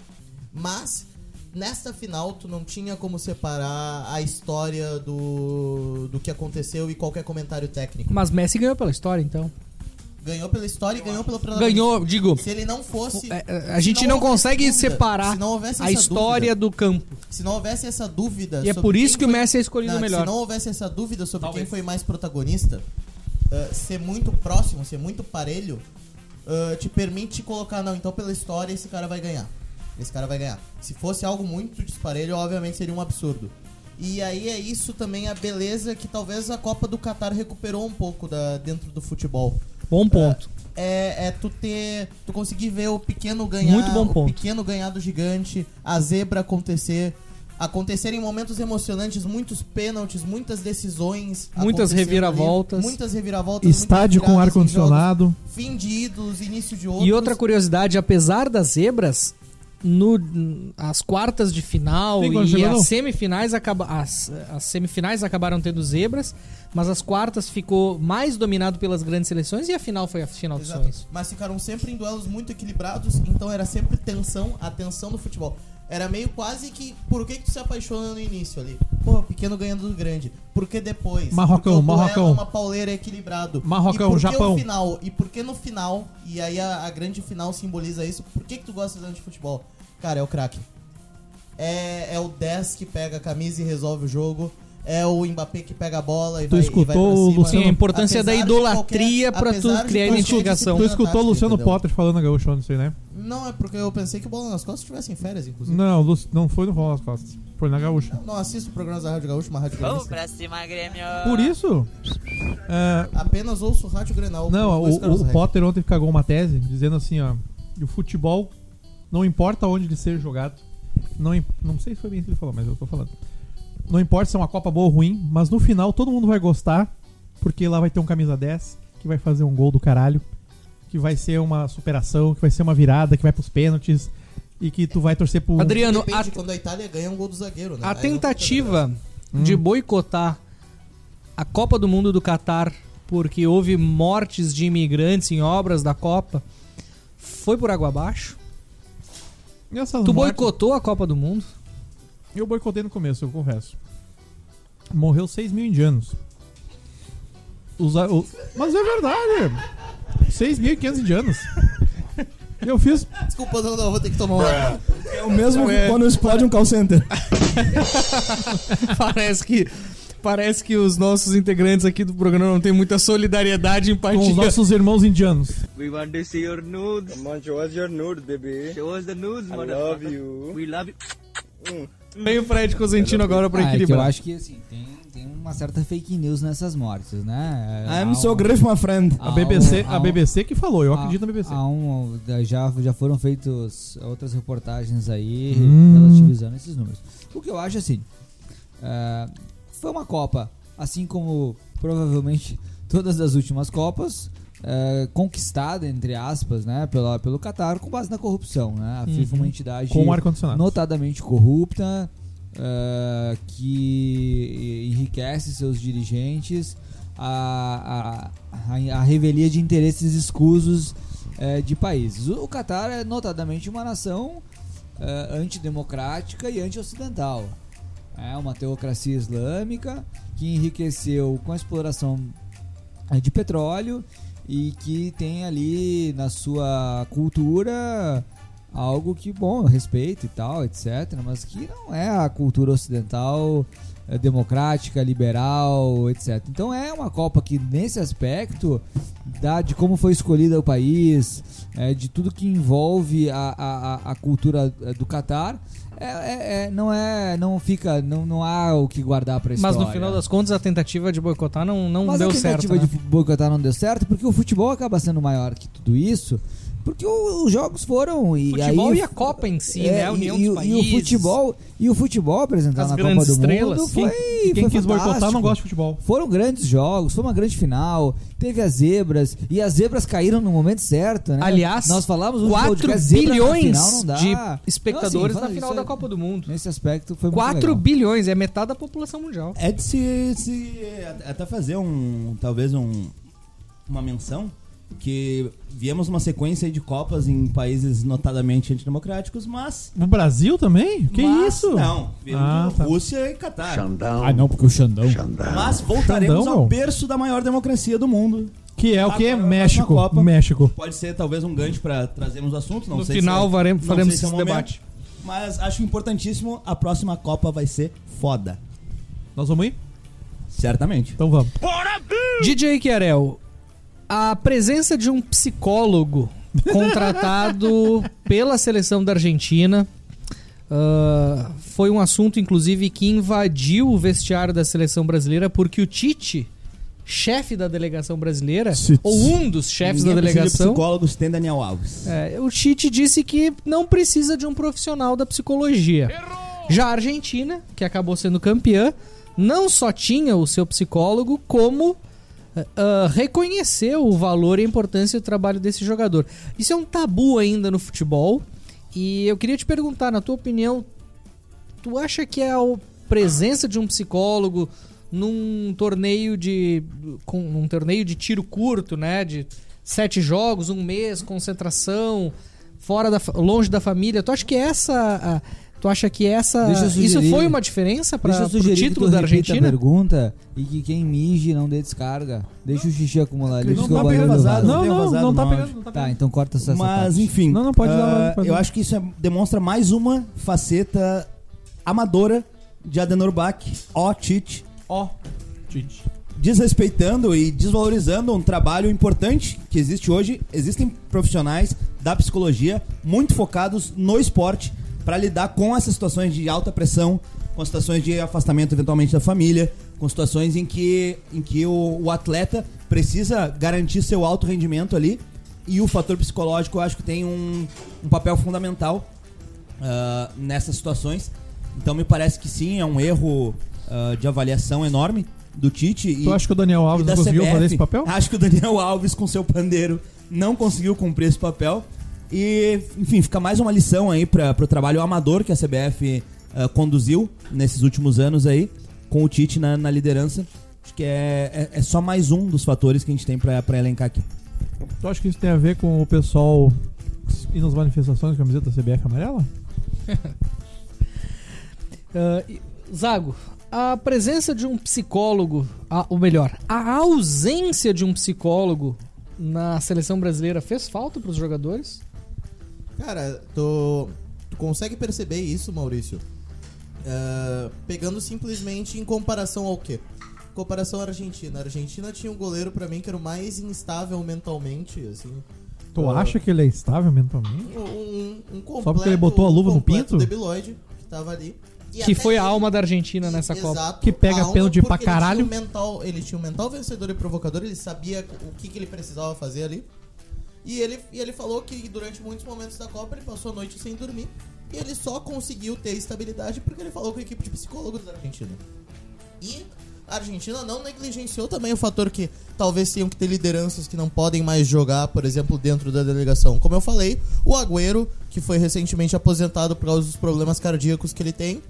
Mas, nesta final, tu não tinha como separar a história do, do que aconteceu e qualquer comentário técnico. Mas Messi ganhou pela história, então. Ganhou pela história e ganhou pelo protagonismo. Ganhou, digo. Se ele não fosse. é, é, A gente não houvesse consegue dúvida, separar se não houvesse a história dúvida, do campo. se não houvesse essa dúvida. E é sobre por isso que o foi- Messi é escolhido Não, o melhor. Se não houvesse essa dúvida sobre Talvez. quem foi mais protagonista, ah, ser muito próximo, ser muito parelho, ah, te permite colocar, não, então pela história esse cara vai ganhar. Esse cara vai ganhar. Se fosse algo muito disparelho, obviamente seria um absurdo. E aí é isso também a beleza que talvez a Copa do Catar recuperou um pouco da, dentro do futebol. Bom ponto. É, é tu ter. Tu conseguir ver o pequeno ganhar. Muito bom O ponto. pequeno ganhar do gigante, a zebra acontecer. Acontecerem momentos emocionantes, muitos pênaltis, muitas decisões. Muitas reviravoltas. ali, muitas reviravoltas. Estádio muitas com ar-condicionado. Fim de ídolos, início de outros. E outra curiosidade, apesar das zebras, no, as quartas de final Sim, e chegou, as semifinais, acaba, as, as semifinais acabaram tendo zebras, mas as quartas ficou mais dominado pelas grandes seleções e a final foi a final de Exato. sonhos. Mas ficaram sempre em duelos muito equilibrados, então era sempre tensão, a tensão do futebol. Era meio quase que. Por que, que tu se apaixona no início ali? Pô, pequeno ganhando do grande. Por que depois? Marrocão, Porque Marrocão. É uma pauleira equilibrado. Marrocão, e por que Japão. O final, e por que no final, e aí a, a grande final simboliza isso, por que, que tu gosta tanto de futebol? Cara, é o craque. É, é o 10 que pega a camisa e resolve o jogo. É o Mbappé que pega a bola e Tu vai, e vai escutou pra o cima. Luciano- Sim, a importância da Apesar idolatria pra tu criar identificação. Tu disciplina escutou o Luciano entendeu? Potter falando na Gaúcha, não sei, né? Não, é porque eu pensei que o Bola nas Costas estivesse em férias, inclusive. Não, não foi no Bola nas Costas. Foi na Gaúcha. Não assisto programas da Rádio Gaúcha, uma rádio Vamos gremista. pra cima, Grêmio! Por isso, é, Apenas ouço Rádio Grenal. não, o, o Reis. Potter ontem cagou uma tese dizendo assim, ó, o futebol não importa onde ele seja jogado. Não, não sei se foi bem isso que ele falou, mas eu tô falando. Não importa se é uma Copa boa ou ruim, mas no final todo mundo vai gostar, porque lá vai ter um camisa 10 que vai fazer um gol do caralho, que vai ser uma superação, que vai ser uma virada, que vai pros pênaltis e que tu vai torcer pro Adriano, Depende, a, quando a Itália ganha um gol do zagueiro, né? a Aí tem tentativa Hum. de boicotar a Copa do Mundo do Catar porque houve mortes de imigrantes em obras da Copa foi por água abaixo? Tu mortes- boicotou a Copa do Mundo? Eu boicotei no começo, eu confesso. Morreu 6 mil indianos. Os o- Mas é verdade! 6.500 indianos. Eu fiz. Desculpa, não, não, vou ter que tomar uma. É o mesmo quando explode um call center. parece que parece que os nossos integrantes aqui do programa não têm muita solidariedade e Com os nossos irmãos indianos. We want to see your nudes. Come on, show us your nude, baby. Show us the nudes, I motherfucker. love you. We love you. Vem o Fred Cosentino agora pra Ah, é que eu equilibrar. acho que assim, tem, tem uma certa fake news nessas mortes, né? I'm um- so grief, my friend. A BBC, um- a BBC que falou, eu há- acredito na BBC. um- já, já foram feitas outras reportagens aí Hum. relativizando esses números. O que eu acho assim, é, foi uma Copa, assim como provavelmente todas as últimas Copas, é, conquistada, entre aspas, né, pela, pelo Qatar, com base na corrupção. Né? A FIFA é uma entidade Com ar-condicionado. notadamente corrupta, eh, que enriquece seus dirigentes, a, a, a, a revelia de interesses escusos eh, de países. O, o Catar é notadamente uma nação eh, antidemocrática e anti-ocidental. É uma teocracia islâmica que enriqueceu com a exploração eh, de petróleo e que tem ali na sua cultura algo que, bom, respeito e tal, etc., mas que não é a cultura ocidental eh, democrática, liberal, etc. Então é uma Copa que, nesse aspecto, da, de como foi escolhida o país, eh, de tudo que envolve a, a, a- a cultura eh, do Catar, é, é- é- não é, não fica, não, não há o que guardar para Mas no final das contas a tentativa de boicotar não, não mas deu a certo. tentativa né? de boicotar não deu certo porque o futebol acaba sendo maior que tudo isso. Porque os jogos foram e Futebol aí e a Copa em si, é, né? A união e, dos e o- países. E o futebol e o futebol apresentado As na Copa do estrelas. Mundo Quem, foi, quem foi quis boicotar não gosta de futebol. Foram grandes jogos, foi uma grande final, teve as zebras e as zebras caíram no momento certo, né? Aliás, nós falamos no 4 podcast, zebra na bilhões final de Não, espectadores assim, na final isso da é- Copa do Mundo. Nesse aspecto foi muito 4 legal. bilhões, é metade da população mundial. É de se, se até fazer um talvez um uma menção que viemos uma sequência de copas em países notadamente antidemocráticos, mas O Brasil também? Que mas- isso? Não, viemos Ah, tá. Rússia e Catar. Ah, não, porque o Xandão. Mas voltaremos Xandão, ao berço da maior democracia do mundo. Que é o que? México. Copa. México. Pode ser talvez um gancho para trazermos o assunto. Não No sei final se é- varemos- não faremos sei se é o esse momento, debate. Mas acho importantíssimo. A próxima Copa vai ser foda. Nós vamos ir? Certamente. Então vamos. DJ Chiarel, a presença de um psicólogo contratado pela seleção da Argentina ah, foi um assunto, inclusive, que invadiu o vestiário da seleção brasileira porque o Tite chefe da delegação brasileira, ou um dos chefes Ninguém da de delegação, psicólogo se tem Daniel Alves. é, o Tite disse que não precisa de um profissional da psicologia. Já a Argentina, que acabou sendo campeã, não só tinha o seu psicólogo, como ah, ah, reconheceu o valor e a importância do trabalho desse jogador. Isso é um tabu ainda no futebol. E eu queria te perguntar, na tua opinião, tu acha que a o- presença de um psicólogo num torneio de com um torneio de tiro curto, né, de sete jogos, um mês, concentração, fora da longe da família, tu acha que essa a- tu acha que essa eu isso sugerir- foi uma diferença para o sugerir título que tu da Argentina? a pergunta e que quem mije não dê descarga. Deixa o xixi acumular ali. Não tá pegando vazado. Não, não, vazado não tá pegando. Não tá Tá, pegando. então corta essa Mas, parte. enfim. Não, não, pode dar, ah, pode eu dar. acho que isso é- demonstra mais uma faceta amadora de Adenor Bach, ó Tite, Ó, Tite. desrespeitando e desvalorizando um trabalho importante que existe hoje. Existem profissionais da psicologia muito focados no esporte para lidar com essas situações de alta pressão, com situações de afastamento eventualmente da família, com situações em que, em que o, o atleta precisa garantir seu alto rendimento ali. E o fator psicológico eu acho que tem um, um papel fundamental ah, nessas situações. Então me parece que sim, é um erro ah, de avaliação enorme do Tite. E, Tu acha que o Daniel Alves conseguiu CBF. fazer esse papel? Acho que o Daniel Alves, com seu pandeiro, não conseguiu cumprir esse papel. E, enfim, fica mais uma lição aí para o trabalho amador que a CBF ah, conduziu nesses últimos anos aí, com o Tite na, na liderança. Acho que é, é, é só mais um dos fatores que a gente tem para elencar aqui. Tu acha que isso tem a ver com o pessoal ir nas manifestações com a camiseta da CBF amarela? E- Zago, a presença de um psicólogo, a- ou melhor, a ausência de um psicólogo na seleção brasileira fez falta para os jogadores? Cara, tu, tu consegue perceber isso, Maurício? Ah, pegando simplesmente em comparação ao quê? Comparação à Argentina. A Argentina tinha um goleiro pra mim que era o mais instável mentalmente, assim. Tu Ah. acha que ele é estável mentalmente? Um, um, completo, Só porque ele botou a luva um no pinto? debilóide que tava ali. E que foi a ele- alma da Argentina nessa Exato, Copa. Que pega pênalti pra porque ele tinha caralho. um mental, ele tinha um mental vencedor e provocador, ele sabia o que, que ele precisava fazer ali. E ele, e ele falou que durante muitos momentos da Copa ele passou a noite sem dormir. E ele só conseguiu ter estabilidade porque ele falou com a equipe de psicólogos da Argentina. E a Argentina não negligenciou também o fator que talvez tenham que ter lideranças que não podem mais jogar, por exemplo, dentro da delegação. Como eu falei, o Agüero, que foi recentemente aposentado por causa dos problemas cardíacos que ele tem,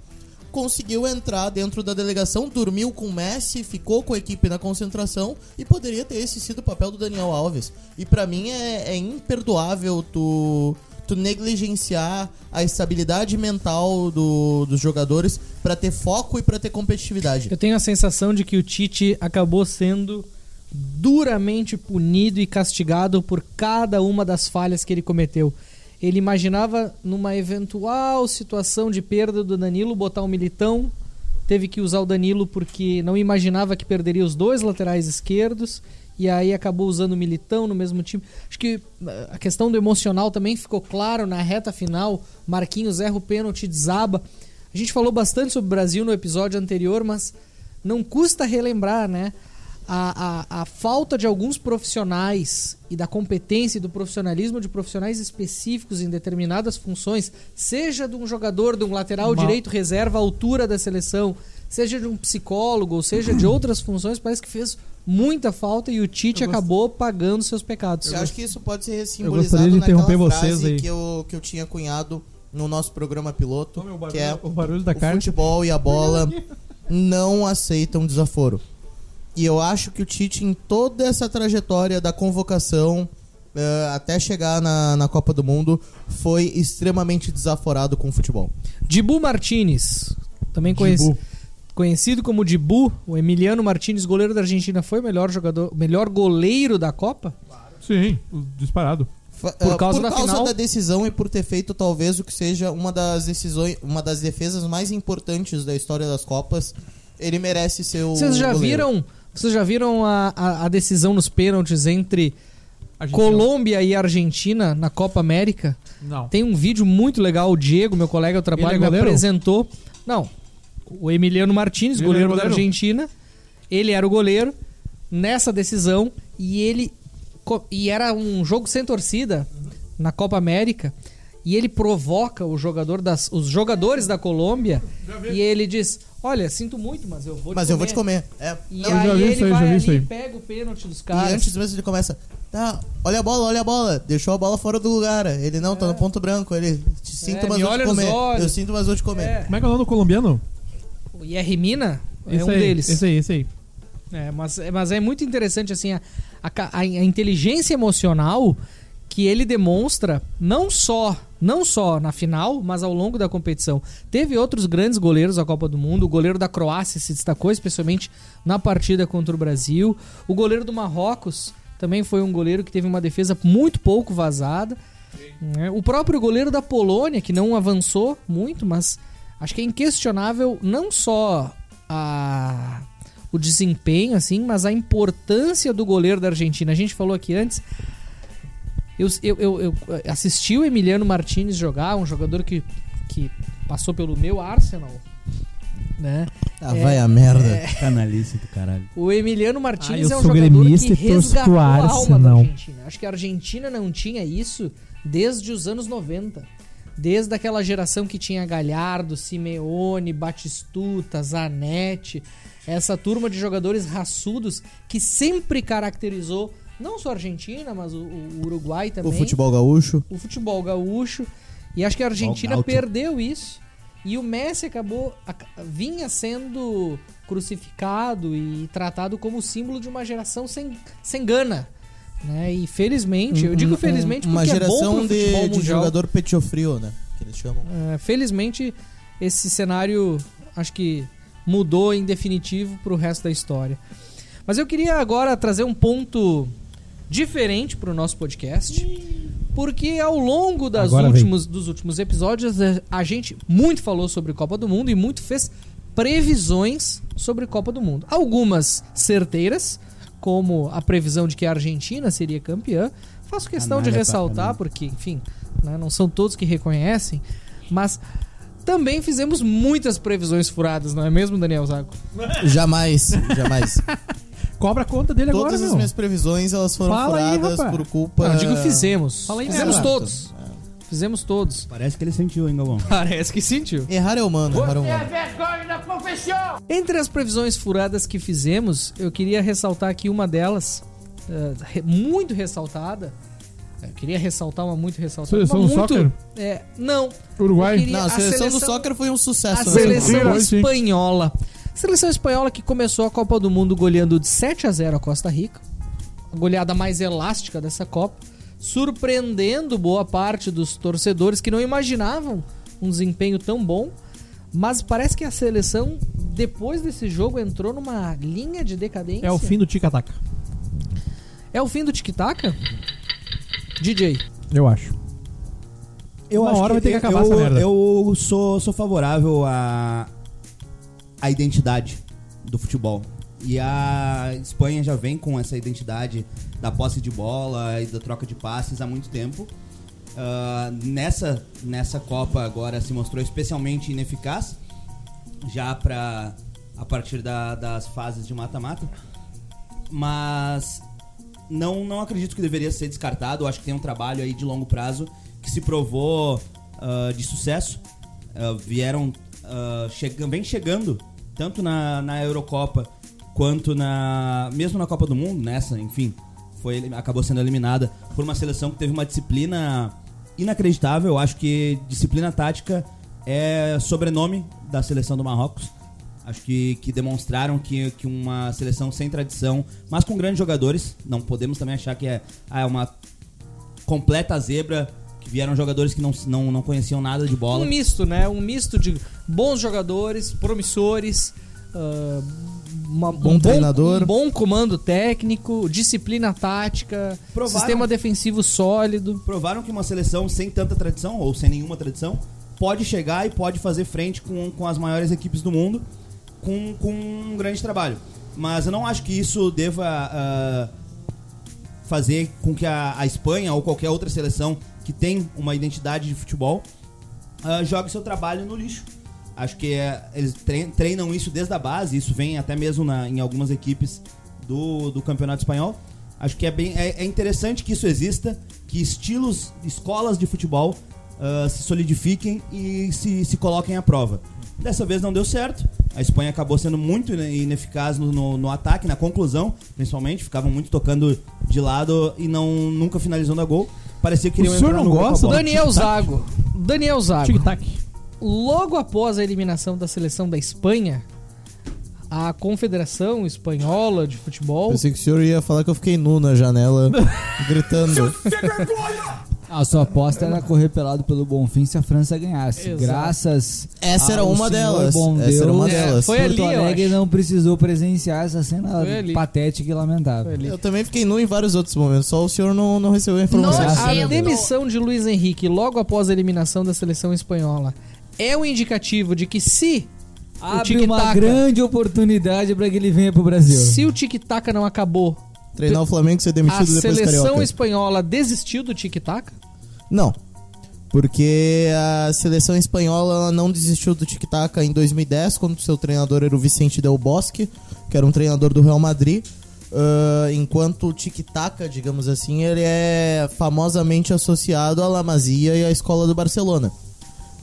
conseguiu entrar dentro da delegação, dormiu com o Messi, ficou com a equipe na concentração e poderia ter esse sido o papel do Daniel Alves. E pra mim é, é imperdoável tu, tu negligenciar a estabilidade mental do- dos jogadores pra ter foco e pra ter competitividade. Eu tenho a sensação de que o Tite acabou sendo duramente punido e castigado por cada uma das falhas que ele cometeu. Ele imaginava numa eventual situação de perda do Danilo botar o Militão, teve que usar o Danilo porque não imaginava que perderia os dois laterais esquerdos e aí acabou usando o Militão no mesmo time. Acho que eh, a questão do emocional também ficou claro na reta final. Marquinhos erra o pênalti, desaba. A gente falou bastante sobre o Brasil no episódio anterior, mas não custa relembrar, né? A, a, a falta de alguns profissionais e da competência e do profissionalismo de profissionais específicos em determinadas funções, seja de um jogador, de um lateral Uma- direito reserva à altura da seleção, seja de um psicólogo, ou seja de outras funções, parece que fez muita falta e o Tite Eu gost- acabou pagando seus pecados. Eu acho que isso pode ser gostaria simbolizado de naquela interromper vocês frase aí. que eu, que eu tinha cunhado no nosso programa piloto, Tome o barulho, que é o barulho da o carne. futebol e a bola não aceitam desaforo. E eu acho que o Tite, em toda essa trajetória da convocação eh, até chegar na, na Copa do Mundo, foi extremamente desaforado com o futebol. Dibu Martinez, também conheci- Dibu. conhecido como Dibu, o Emiliano Martinez, goleiro da Argentina, foi o melhor jogador, melhor goleiro da Copa? Sim, o disparado. Por ah, causa por da causa da decisão e por ter feito talvez o que seja uma das decisões, uma das defesas mais importantes da história das Copas, ele merece ser o Vocês já goleiro. viram, vocês já viram a, a, a decisão nos pênaltis entre Colômbia e Argentina na Copa América? Não. Tem um vídeo muito legal, o Diego, meu colega do trabalho, Ele é me apresentou. Não, o Emiliano Martinez, Ele goleiro, da goleiro? Argentina. Ele era o goleiro. nessa decisão e ele e era um jogo sem torcida na Copa América e ele provoca o jogador das os jogadores da Colômbia e ele diz: "Olha, sinto muito, mas eu vou te Mas eu vou te comer. É. E Não, Eu aí já vi ele isso aí, vai já vi ali isso aí. e pega o pênalti dos E caras. antes mesmo ele começa, tá, olha a bola, olha a bola. Deixou a bola fora do lugar. Ele não, tá no ponto branco. Ele, te sinto, É, mas me vou te olha nos comer. Eu sinto, mas vou te comer. É, Como é que é o nome do colombiano? o IR Mina é Esse um aí, deles. Esse aí, esse aí. É, mas, mas é muito interessante assim a, a- a inteligência emocional que ele demonstra não só não só na final, mas ao longo da competição. Teve outros grandes goleiros da Copa do Mundo. O goleiro da Croácia se destacou especialmente na partida contra o Brasil. O goleiro do Marrocos também foi um goleiro que teve uma defesa muito pouco vazada. né? O próprio goleiro da Polônia, que não avançou muito, mas acho que é inquestionável não só a, o desempenho, assim, mas a importância do goleiro da Argentina. A gente falou aqui antes. Eu, eu, eu, eu assisti o Emiliano Martinez jogar, um jogador que, que passou pelo meu Arsenal. Né? Ah, É, vai a merda. Canalice do caralho. O Emiliano Martinez Ah, é um sou jogador gremista que e torço resgatou pro a alma da Arsenal. Argentina. Acho que a Argentina não tinha isso desde os anos 90. Desde aquela geração que tinha Galhardo, Simeone, Batistuta, Zanetti. Essa turma de jogadores raçudos que sempre caracterizou não só a Argentina, mas o, o Uruguai O também futebol gaúcho. o futebol gaúcho. E acho que a Argentina perdeu isso. E o Messi acabou. ac- vinha sendo crucificado e tratado como símbolo de uma geração sem, sem gana. Né? E felizmente, eu digo felizmente um- uma porque é bom geração pro de, futebol de jogador petiofrio, né? Que eles chamam. É, felizmente, esse cenário acho que mudou em definitivo pro resto da história. Mas eu queria agora trazer um ponto diferente pro nosso podcast. Porque ao longo das Agora vem. últimos, dos últimos episódios, a- a gente muito falou sobre Copa do Mundo e muito fez previsões sobre Copa do Mundo. Algumas certeiras, como a previsão de que a Argentina seria campeã. Faço questão de ressaltar, porque, enfim, né, não são todos que reconhecem, mas também fizemos muitas previsões furadas, não é mesmo, Daniel Zago? Jamais, jamais. Cobra a conta dele agora, Todas as meu. minhas previsões elas foram Fala aí, furadas rapaz. por culpa. Não, digo fizemos. Fala aí, fizemos Exato. todos. Fizemos todos. Parece que ele sentiu, hein, Galvão? Parece que sentiu. Errar é humano, errar é humano. Entre as previsões furadas que fizemos, eu queria ressaltar aqui uma delas, eh, muito ressaltada. Eu queria ressaltar uma muito ressaltada. Seleção uma do muito, soccer? É, não. Uruguai? Eu queria- Não, a seleção, do soccer foi um A sucesso. né? seleção Mentira, sim. Seleção espanhola que começou a Copa do Mundo goleando de 7 a 0 a Costa Rica. A goleada mais elástica dessa Copa. Surpreendendo boa parte dos torcedores que não imaginavam um desempenho tão bom. Mas parece que a seleção, depois desse jogo, entrou numa linha de decadência. É o fim do tic-tac. É o fim do tic-tac? DJ. Eu acho. Eu Uma acho hora vai ter que acabar eu, essa merda. Eu sou, sou favorável à à identidade do futebol. E a Espanha já vem com essa identidade da posse de bola e da troca de passes há muito tempo. Ah, nessa, nessa Copa agora se mostrou especialmente ineficaz, já para a partir da- das fases de mata-mata. Mas não, não acredito que deveria ser descartado. Eu acho que tem um trabalho aí de longo prazo que se provou ah, de sucesso. Ah, vieram, ah, chega, vem chegando tanto na, na Eurocopa quanto na mesmo na Copa do Mundo nessa, enfim, foi acabou sendo eliminada por uma seleção que teve uma disciplina inacreditável. Eu acho que disciplina tática é sobrenome da seleção do Marrocos. Acho que, que demonstraram que, que uma seleção sem tradição, mas com grandes jogadores, não podemos também achar que é, é uma completa zebra, vieram jogadores que não, não, não conheciam nada de bola. Um misto, né? Um misto de bons jogadores, promissores, ah, uma- Bom um treinador. um bom comando técnico, disciplina tática, Provaram- sistema defensivo sólido. provaram que uma seleção sem tanta tradição, ou sem nenhuma tradição, pode chegar e pode fazer frente com, com as maiores equipes do mundo com, com um grande trabalho. Mas eu não acho que isso deva ah, fazer com que a, a Espanha ou qualquer outra seleção que tem uma identidade de futebol ah, jogue seu trabalho no lixo. Acho que é, eles tre- treinam isso desde a base, isso vem até mesmo na- em algumas equipes do, do campeonato espanhol. Acho que é bem é, é interessante que isso exista, que estilos, escolas de futebol ah, se solidifiquem e se, se coloquem à prova. Dessa vez não deu certo. A Espanha acabou sendo muito ine- ineficaz no, no, no ataque, na conclusão, principalmente. Ficavam muito tocando de lado e não nunca finalizando a gol. Parecia que O queriam senhor entrar não gosta. Daniel Zago. Daniel Zago. Tic-tac. Logo após a eliminação da seleção da Espanha, a Confederação Espanhola de Futebol Pensei que o senhor ia falar que eu fiquei nu na janela, gritando. A sua aposta era correr pelado pelo Bonfim se a França ganhasse. Exato. Graças Essa era ao uma delas. Bom Essa era uma Deus, delas. foi Porto ali, eu Alegre acho. não precisou presenciar essa cena patética e lamentável. Eu também fiquei nu em vários outros momentos, só o senhor não, não recebeu a informação. Graças a A Deus. demissão de Luiz Henrique logo após a eliminação da seleção espanhola é um indicativo de que se Abre uma grande oportunidade para que ele venha pro Brasil. se o tic-tac não acabou, Treinar o Flamengo e ser a demitido depois do seleção Carioca. espanhola desistiu do tic-tac? Não. Porque a seleção espanhola não desistiu do tic-tac em 2010, quando seu treinador era o Vicente Del Bosque, que era um treinador do Real Madrid. Ah, enquanto o tic-tac, digamos assim, ele é famosamente associado à La Masia e à escola do Barcelona.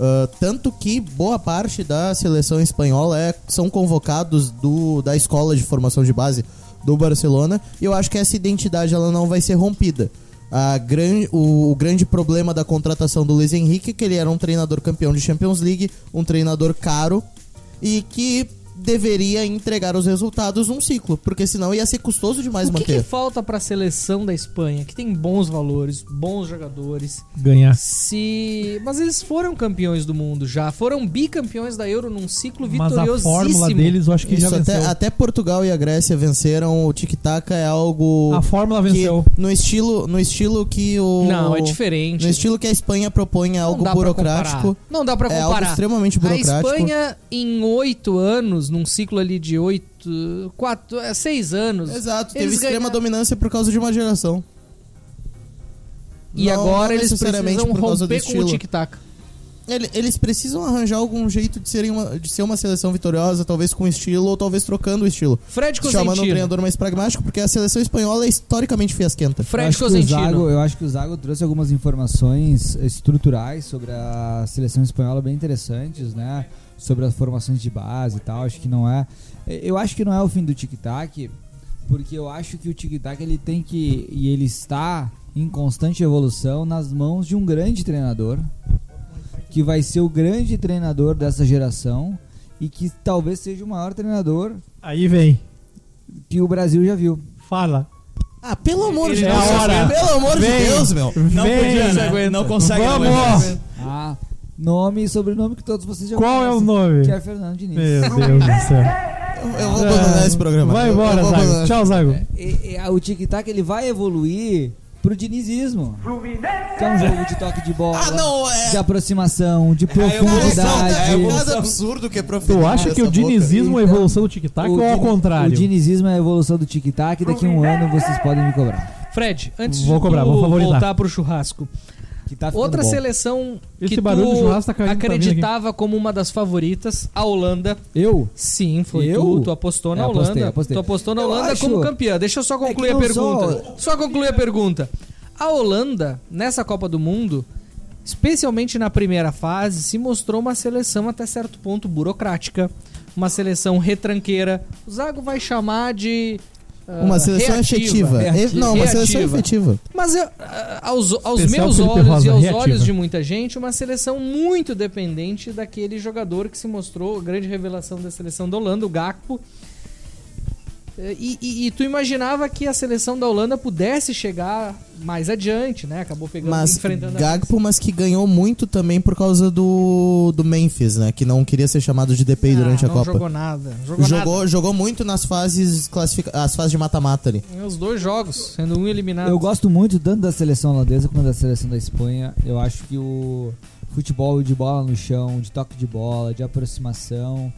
Ah, tanto que boa parte da seleção espanhola é, são convocados do, da escola de formação de base do Barcelona. E eu acho que essa identidade ela não vai ser rompida. A gran, o, o grande problema da contratação do Luiz Henrique é que ele era um treinador campeão de Champions League, um treinador caro e que deveria entregar os resultados num ciclo, porque senão ia ser custoso demais o que, manter. que falta para a seleção da Espanha, que tem bons valores, bons jogadores, Ganhar. se... Mas eles foram campeões do mundo já, foram bicampeões da Euro num ciclo Mas a vitoriosíssimo. fórmula deles eu acho que Isso, já venceu. até, até Portugal e a Grécia venceram, o tic-tac é algo A fórmula que venceu. no estilo, no estilo que o Não, é diferente. No estilo que a Espanha propõe é algo burocrático. Não dá pra É comparar. algo extremamente burocrático. A Espanha, em oito anos, num ciclo ali de oito. Quatro. é, seis anos. Exato, teve extrema ganharam- dominância por causa de uma geração. E Não- agora não eles precisam por causa romper com o tic-tac. Ele- Eles precisam arranjar algum jeito de, serem uma, de ser uma seleção vitoriosa, talvez com estilo ou talvez trocando o estilo. Fred Chamando um Cosentino. treinador mais pragmático, porque a seleção espanhola é historicamente fiasquenta. Eu Fred o Cosentino. Zago, eu acho que o Zago trouxe algumas informações estruturais sobre a seleção espanhola bem interessantes, né? Sobre as formações de base e tal. Acho que não é. Eu acho que não é o fim do tic-tac, porque eu acho que o tic-tac ele tem que. E ele está em constante evolução nas mãos de um grande treinador, que vai ser o grande treinador dessa geração e que talvez seja o maior treinador Aí vem. que o Brasil já viu. Fala. Ah, pelo amor de É Deus, a hora. pelo amor de Vem. Deus, meu. Não Vem. podia, né? Não consegue. Vamos! aguentar. Ah, nome e sobrenome que todos vocês já Qual é o conhecem, nome? Que é Fernando Diniz. Meu Deus do céu. Eu vou abandonar esse programa. Vai Eu- embora, vou Zago. abandonar. Tchau, Zago. E- e- o tic-tac ele vai evoluir pro dinizismo. Que é um jogo de toque de bola, Ah, não, é. de aproximação, de profundidade. é cada absurdo que é profissional. Tu acha que o dinizismo é a Então, evolução do tic-tac O ou ao din- contrário? O dinizismo é a evolução do tic-tac. Daqui a um ano vocês podem me cobrar. Fred, antes Vou de cobrar, tu vou favoritar. voltar pro churrasco. Que tá Outra bom. seleção Esse que tu tá acreditava como uma das favoritas, a Holanda. Eu? Sim, foi Eu? tu. Tu apostou na É, apostei, Holanda. apostei. Tu apostou na Eu Holanda acho- como campeã. Deixa eu só concluir que a pergunta. só- Só concluir a pergunta. A Holanda, nessa Copa do Mundo, especialmente na primeira fase, se mostrou uma seleção até certo ponto burocrática. Uma seleção retranqueira. O Zago vai chamar de. Ah, Uma seleção reativa. efetiva. Reativa. Não, uma seleção Reativa. efetiva. Mas eu, ah, aos, aos meus Felipe olhos Rosa, e aos reativa. olhos de muita gente, uma seleção muito dependente daquele jogador que se mostrou a grande revelação da seleção da Holanda, o Gakpo. E, e- e tu imaginava que a seleção da Holanda pudesse chegar mais adiante, né? Acabou pegando, Mas enfrentando a Gagpo, mas que ganhou muito também por causa do, do Memphis, né? Que não queria ser chamado de DPI Ah, durante a não Copa. jogou nada. Jogou, Jogou, jogou muito nas fases classifica as fases de mata-mata ali. nada. Os dois jogos, sendo um eliminado. Eu gosto muito tanto da seleção holandesa quanto da seleção da Espanha. Eu acho que o futebol de bola no chão, de toque de bola, de aproximação,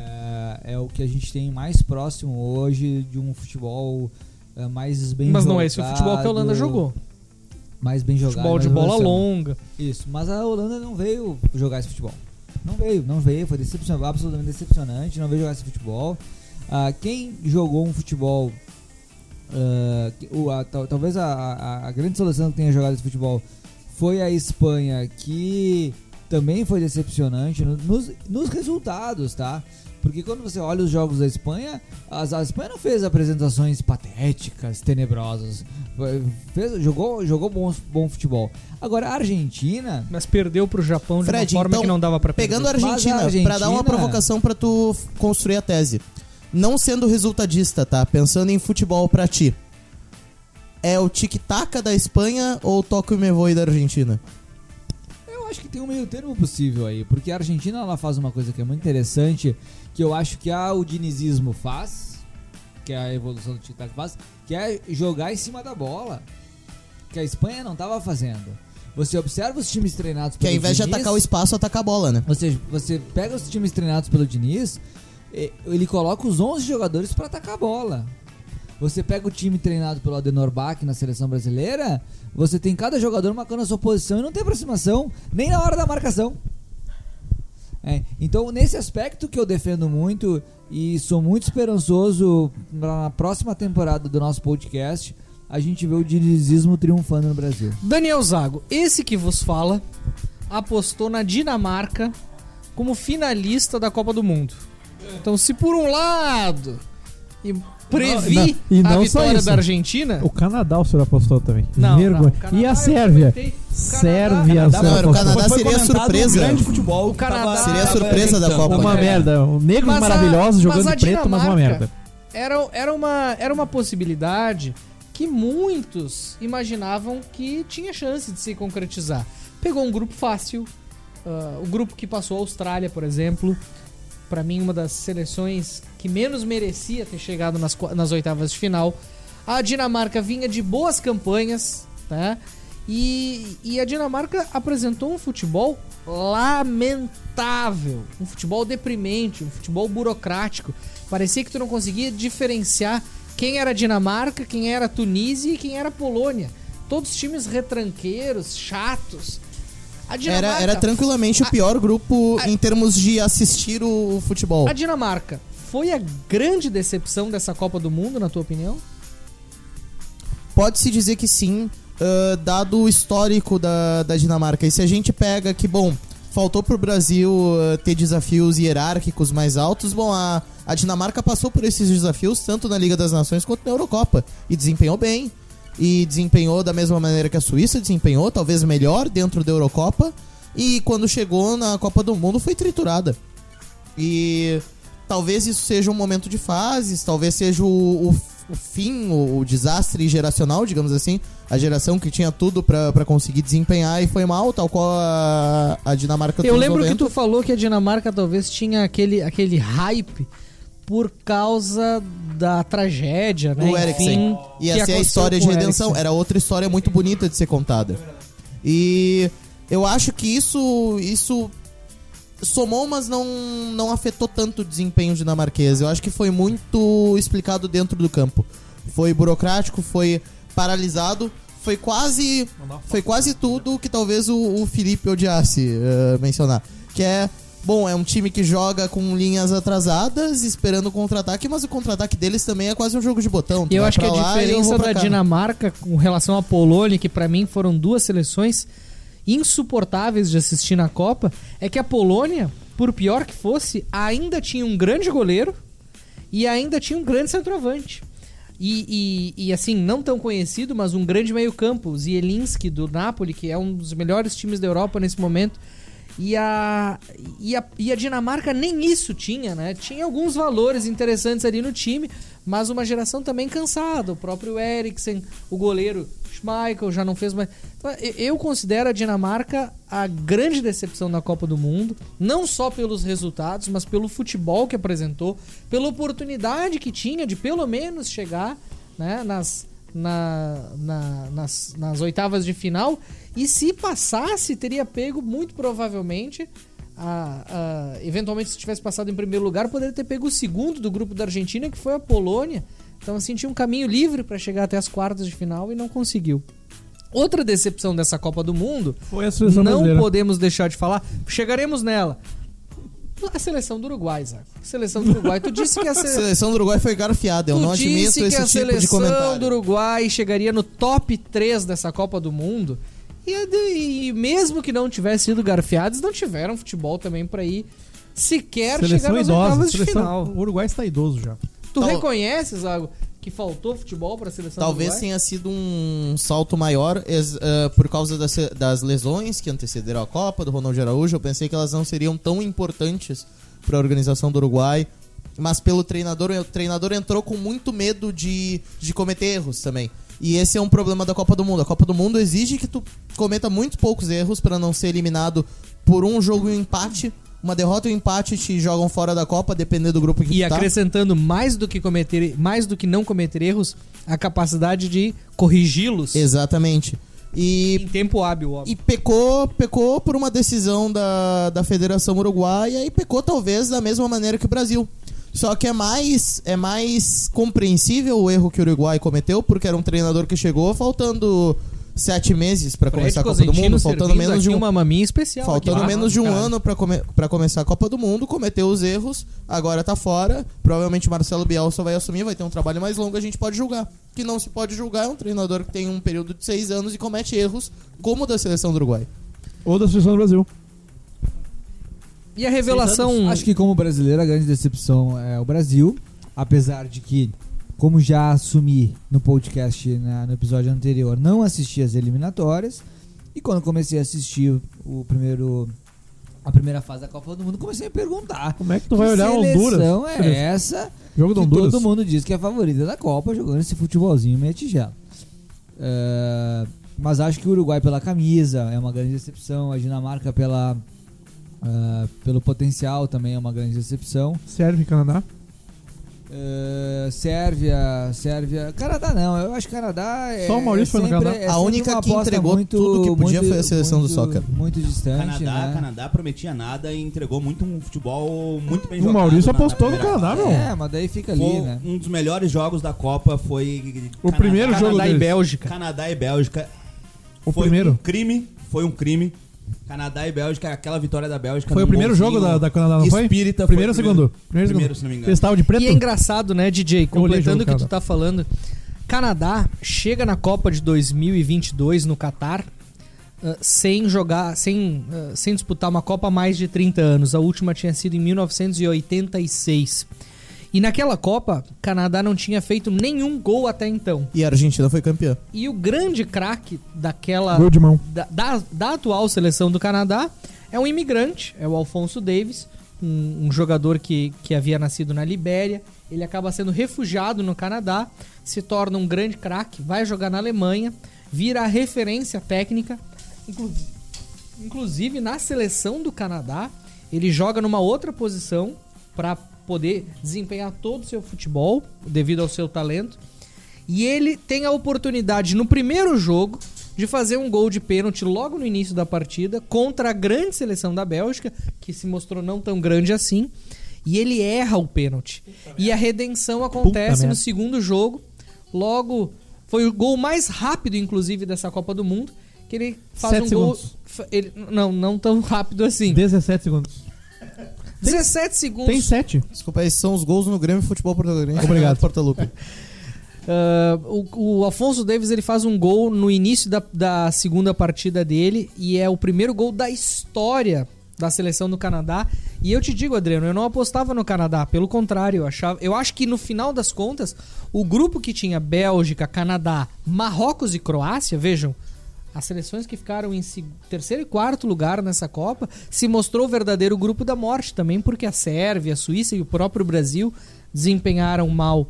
é, é o que a gente tem mais próximo hoje de um futebol é, mais bem Mas jogado. não é esse o futebol que a Holanda jogou. Mais bem jogado. Futebol de bola longa. Isso, mas a Holanda não veio jogar esse futebol. Não veio, não veio, foi decepcionante, absolutamente decepcionante, não veio jogar esse futebol. Ah, quem jogou um futebol ah, o- a- tal- talvez a, a- a grande seleção que tenha jogado esse futebol foi a Espanha, que também foi decepcionante no- nos, nos resultados, tá? Porque quando você olha os jogos da Espanha, as- a Espanha não fez apresentações patéticas, tenebrosas. Fez, jogou jogou bom, bom futebol. Agora, a Argentina. Mas perdeu pro Japão de Fred, uma forma então, que não dava pra perder. Pegando a Mas a Argentina, Argentina- pra dar uma provocação pra tu construir a tese. Não sendo resultadista, tá? Pensando em futebol pra ti. É o tic-tac da Espanha ou o toque me voe da Argentina? Eu acho que tem um meio termo possível aí, porque a Argentina ela faz uma coisa que é muito interessante, que eu acho que a, o dinizismo faz, que é a evolução do tic-tac faz, que é jogar em cima da bola, que a Espanha não estava fazendo. Você observa os times treinados Que ao invés de Diniz, atacar o espaço, atacar a bola, né? Ou seja, você pega os times treinados pelo Diniz, ele coloca os 11 jogadores para atacar a bola. Você pega o time treinado pelo Adenor Bach na seleção brasileira, você tem cada jogador marcando a sua posição e não tem aproximação, nem na hora da marcação. É, então, nesse aspecto que eu defendo muito e sou muito esperançoso na próxima temporada do nosso podcast, a gente vê o dinizismo triunfando no Brasil. Daniel Zago, esse que vos fala, apostou na Dinamarca como finalista da Copa do Mundo. Então, se por um lado e previ Não, e a não só vitória isso. da Argentina, O Canadá o senhor apostou também. Não, Vergonha. não, o e a Sérvia? O Sérvia, Canadá- o senhor Não, era o. Canadá Foi seria comentado surpresa. Um grande futebol. O Canadá- Seria a surpresa da. Copa. Uma É. merda. Mas a- maravilhosos mas jogando a de preto, mas uma merda. era, era, uma, era uma possibilidade que muitos imaginavam que tinha chance de se concretizar. Pegou um grupo fácil, ah, o grupo que passou a Austrália, por exemplo, Pra mim uma das seleções que menos merecia ter chegado nas, nas oitavas de final. A Dinamarca vinha de boas campanhas, tá? E, e a Dinamarca apresentou um futebol lamentável, um futebol deprimente, um futebol burocrático. Parecia que tu não conseguia diferenciar quem era a Dinamarca, quem era a Tunísia e quem era a Polônia. Todos times retranqueiros, chatos. A Era, Dinamarca, era tranquilamente o pior grupo em termos de assistir o, o futebol. a Dinamarca foi a grande decepção dessa Copa do Mundo, na tua opinião? Pode-se dizer que sim, ah, dado o histórico da, da Dinamarca. E se a gente pega que, bom, faltou pro Brasil ah, ter desafios hierárquicos mais altos, bom, a, a Dinamarca passou por esses desafios tanto na Liga das Nações quanto na Eurocopa. E desempenhou bem. E desempenhou da mesma maneira que a Suíça desempenhou, talvez melhor dentro da Eurocopa. E quando chegou na Copa do Mundo foi triturada. E talvez isso seja um momento de fases, talvez seja o, o, o fim, o, o desastre geracional, digamos assim. A geração que tinha tudo pra pra conseguir desempenhar e foi mal, tal qual a, a Dinamarca Eu lembro que 90. tu falou que a Dinamarca talvez tinha aquele, aquele hype por causa da tragédia, né? o Eriksen. que Ia ser a aconteceu história de redenção. Era outra história muito bonita de ser contada. E eu acho que isso isso somou, mas não, não afetou tanto o desempenho dinamarquês. Eu acho que foi muito explicado dentro do campo. Foi burocrático, foi paralisado, foi quase foi quase tudo que talvez o, o Felipe odiasse eh, mencionar. Que é, bom, é um time que joga com linhas atrasadas, esperando o contra-ataque, mas o contra-ataque deles também é quase um jogo de botão. Tu eu acho que a lá diferença da cá. Dinamarca com relação à Polônia, que pra mim foram duas seleções insuportáveis de assistir na Copa, é que a Polônia, por pior que fosse, ainda tinha um grande goleiro e ainda tinha um grande centroavante. E, e- e, assim, não tão conhecido, mas um grande meio-campo, Zielinski do Napoli, que é um dos melhores times da Europa nesse momento. E a, e, a, e a Dinamarca nem isso tinha, né? Tinha alguns valores interessantes ali no time, mas uma geração também cansada. O próprio Eriksen, o goleiro Schmeichel já não fez mais. Então, eu considero a Dinamarca a grande decepção da Copa do Mundo, não só pelos resultados, mas pelo futebol que apresentou, pela oportunidade que tinha de pelo menos chegar né, nas, na- na- nas, nas oitavas de final. E se passasse, teria pego muito provavelmente. a- a- eventualmente, se tivesse passado em primeiro lugar, poderia ter pego o segundo do grupo da Argentina, que foi a Polônia. Então, assim, tinha um caminho livre para chegar até as quartas de final e não conseguiu. Outra decepção dessa Copa do Mundo, não brasileira. podemos deixar de falar, chegaremos nela. A seleção do Uruguai, Zago. A seleção do Uruguai. Tu disse que a A seleção. seleção do Uruguai foi garfiada. Eu Tu não admito disse que esse a tipo de seleção comentário. do Uruguai chegaria no top 3 dessa Copa do Mundo. E, a e mesmo que não tivesse sido garfiados, não tiveram futebol também pra ir sequer chegar Seleção nas idosa. oitavas de Seleção, final. o Uruguai está idoso já. Tu Tal- reconheces, Zago, que faltou futebol pra seleção Talvez tenha sido um salto maior ex- ah, por causa das, das lesões que antecederam a Copa, do Ronaldo Araújo. Eu pensei que elas não seriam tão importantes para a organização do Uruguai. Mas pelo treinador, o treinador entrou com muito medo de, de cometer erros também. E esse é um problema da Copa do Mundo. A Copa do Mundo exige que tu cometa muito poucos erros para não ser eliminado por um jogo e um empate. Uma derrota e um empate te jogam fora da Copa, dependendo do grupo que E tu tá. acrescentando mais do que cometer, mais do que não cometer erros, a capacidade de corrigi-los Exatamente. E em tempo hábil, óbvio. E pecou, pecou por uma decisão da, da Federação Uruguaia e pecou talvez da mesma maneira que o Brasil. Só que é mais, é mais compreensível o erro que o Uruguai cometeu, porque era um treinador que chegou faltando sete meses para começar a Copa do Mundo, faltando menos de um, uma maminha especial. faltando aqui. menos de um Cara. ano para come, pra começar a Copa do Mundo, cometeu os erros, agora tá fora. Provavelmente o Marcelo Bielsa vai assumir, vai ter um trabalho mais longo, a gente pode julgar. O Que não se pode julgar é um treinador que tem um período de seis anos e comete erros, como o da seleção do Uruguai. Ou da seleção do Brasil. E a revelação. Acho que como brasileiro a grande decepção é o Brasil, apesar de que, como já assumi no podcast na- no episódio anterior, não assisti as eliminatórias e quando comecei a assistir o primeiro a primeira fase da Copa do Mundo, comecei a perguntar. Como é que tu vai que olhar Honduras? é essa Jogo do que Honduras. todo mundo diz que é a favorita da Copa, jogando esse futebolzinho meia tigela. É, mas acho que o Uruguai pela camisa é uma grande decepção, a Dinamarca pela, é, pelo potencial também é uma grande decepção. Sérvia e Canadá. É, Sérvia, Sérvia, Canadá não, eu acho que Canadá é. Só o Maurício foi no Canadá. é A única que entregou muito- tudo que podia muito- foi a seleção do muito- soccer. Muito distante. Canadá, né? Canadá prometia nada e entregou muito um futebol muito bem O jogado. Maurício na- apostou na no Canadá, meu. É, mas daí fica ali, Foi né? um dos melhores jogos da Copa foi O Canadá- primeiro jogo Canadá e deles. Bélgica. Canadá e Bélgica. O foi primeiro. um crime, foi um crime. Canadá e Bélgica, aquela vitória da Bélgica. Foi o primeiro jogo da, da Canadá, não foi? Espírita primeiro ou segundo? Primeiro, Primeiro, segundo. se não me engano. Estavam de preto? E é engraçado, né, DJ? Completando o que tu tá falando. Canadá chega na Copa de 2022 no Catar ah, sem jogar, sem, ah, sem disputar uma Copa há mais de 30 anos. A última tinha sido em 1986. E naquela Copa, Canadá não tinha feito nenhum gol até então. E a Argentina foi campeã. E o grande craque daquela Gol de mão. da, da, da atual seleção do Canadá é um imigrante, é o Alfonso Davis, um, um jogador que, que havia nascido na Libéria. Ele acaba sendo refugiado no Canadá, se torna um grande craque, vai jogar na Alemanha, vira a referência técnica. Inclu- Inclusive, na seleção do Canadá, ele joga numa outra posição para poder desempenhar todo o seu futebol, devido ao seu talento. E ele tem a oportunidade no primeiro jogo de fazer um gol de pênalti logo no início da partida contra a grande seleção da Bélgica, que se mostrou não tão grande assim. E ele erra o pênalti. E a redenção acontece no merda. segundo jogo. Logo, foi o gol mais rápido, inclusive, dessa Copa do Mundo. Que ele faz Sete um gol. segundos. fa- ele- não, não tão rápido assim. 17 segundos. 17 segundos. Tem 7. Desculpa, esses são os gols no Grêmio Futebol Português. Obrigado. Portalupe. Ah, o, o Afonso Davis ele faz um gol no início da, da segunda partida dele e é o primeiro gol da história da seleção do Canadá. E eu te digo, Adriano, eu não apostava no Canadá, pelo contrário, eu achava, eu acho que no final das contas, o grupo que tinha Bélgica, Canadá, Marrocos e Croácia, vejam, as seleções que ficaram em terceiro e quarto lugar nessa Copa se mostrou o verdadeiro grupo da morte também, porque a Sérvia, a Suíça e o próprio Brasil desempenharam mal.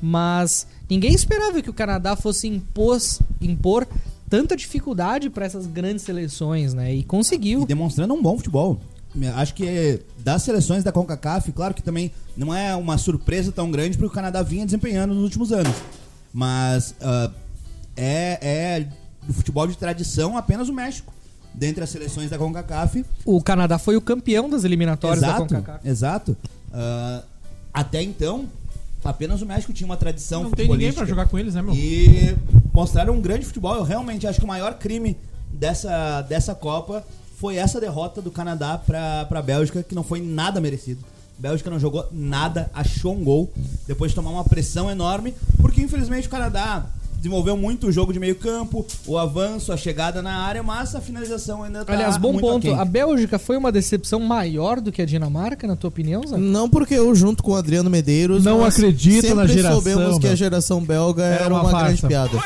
Mas ninguém esperava que o Canadá fosse impôs, impor tanta dificuldade para essas grandes seleções, né? E conseguiu. E demonstrando um bom futebol. Acho que das seleções da CONCACAF, claro que também não é uma surpresa tão grande porque o Canadá vinha desempenhando nos últimos anos. Mas ah, é, é do futebol de tradição apenas o México. Dentre as seleções da CONCACAF. O Canadá foi o campeão das eliminatórias da Exato, CONCACAF. exato. Ah, até então, apenas o México tinha uma tradição Não tem ninguém pra jogar com eles, né, meu? E mostraram um grande futebol. Eu realmente acho que o maior crime dessa, dessa Copa foi essa derrota do Canadá pra, pra Bélgica, que não foi nada merecido. A Bélgica não jogou nada, achou um gol, depois de tomar uma pressão enorme, porque infelizmente o Canadá desenvolveu muito o jogo de meio campo, o avanço, a chegada na área, mas a finalização ainda tá Aliás, bom muito ponto. aquém. A Bélgica foi uma decepção maior do que a Dinamarca, na tua opinião, Zé? Não porque eu, junto com o Adriano Medeiros, Não acredito sempre na geração, soubemos que a geração belga Era era, uma uma, grande piada.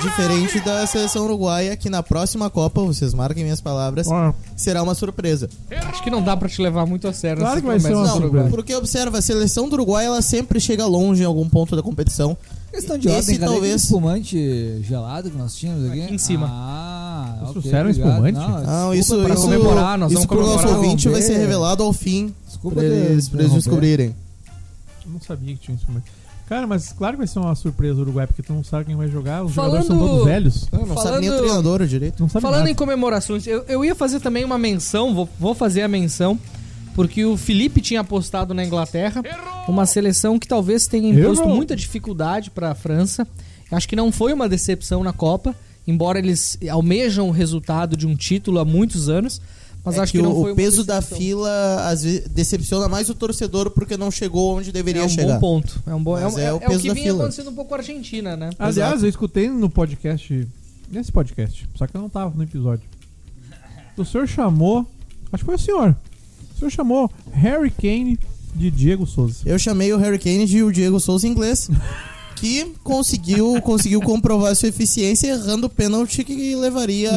Diferente da seleção uruguaia, que na próxima Copa, vocês marquem minhas palavras, Ó, será uma surpresa. Acho que não dá pra te levar muito a sério. Claro que vai ser uma Não, Uruguai. porque observa, a seleção do Uruguai ela sempre chega longe em algum ponto da competição. Questão de Esse ordem, cadê talvez- aquele espumante gelado que nós tínhamos aqui? Aqui em cima. Ah, Vocês ok, trouxeram obrigado. espumante? Não, Não, isso, pra isso, comemorar, nós isso vamos pro nosso ouvinte vai ser revelado ao fim, Desculpa pra eles, pra eles descobrirem. eu não sabia que tinha isso. mas- Cara, mas claro que vai ser uma surpresa o Uruguai, porque tu não sabe quem vai jogar. Os jogadores são Falando- todos velhos. Não, não sabe nem o Falando- treinador direito. Não sabe Falando nada. em comemorações, eu, eu ia fazer também uma menção, vou, vou fazer a menção, porque o Felipe tinha apostado na Inglaterra, uma seleção que talvez tenha imposto Errou. muita dificuldade para a França. Acho que não foi uma decepção na Copa, embora eles almejam o resultado de um título há muitos anos, mas É acho que, que, não o, peso da fila às vezes decepciona mais o torcedor porque não chegou onde deveria é um chegar. bom ponto. É um bom. É, um- é é- o é peso que da vinha fila. acontecendo um pouco com a Argentina, né? Aliás, Exato. eu escutei no podcast. Nesse podcast, só que eu não tava no episódio. O senhor chamou. Acho que foi o senhor. Senhor chamou Harry Kane de Diego Souza. Eu chamei o Harry Kane de o Diego Souza inglês, que conseguiu, conseguiu comprovar sua eficiência errando o pênalti que levaria,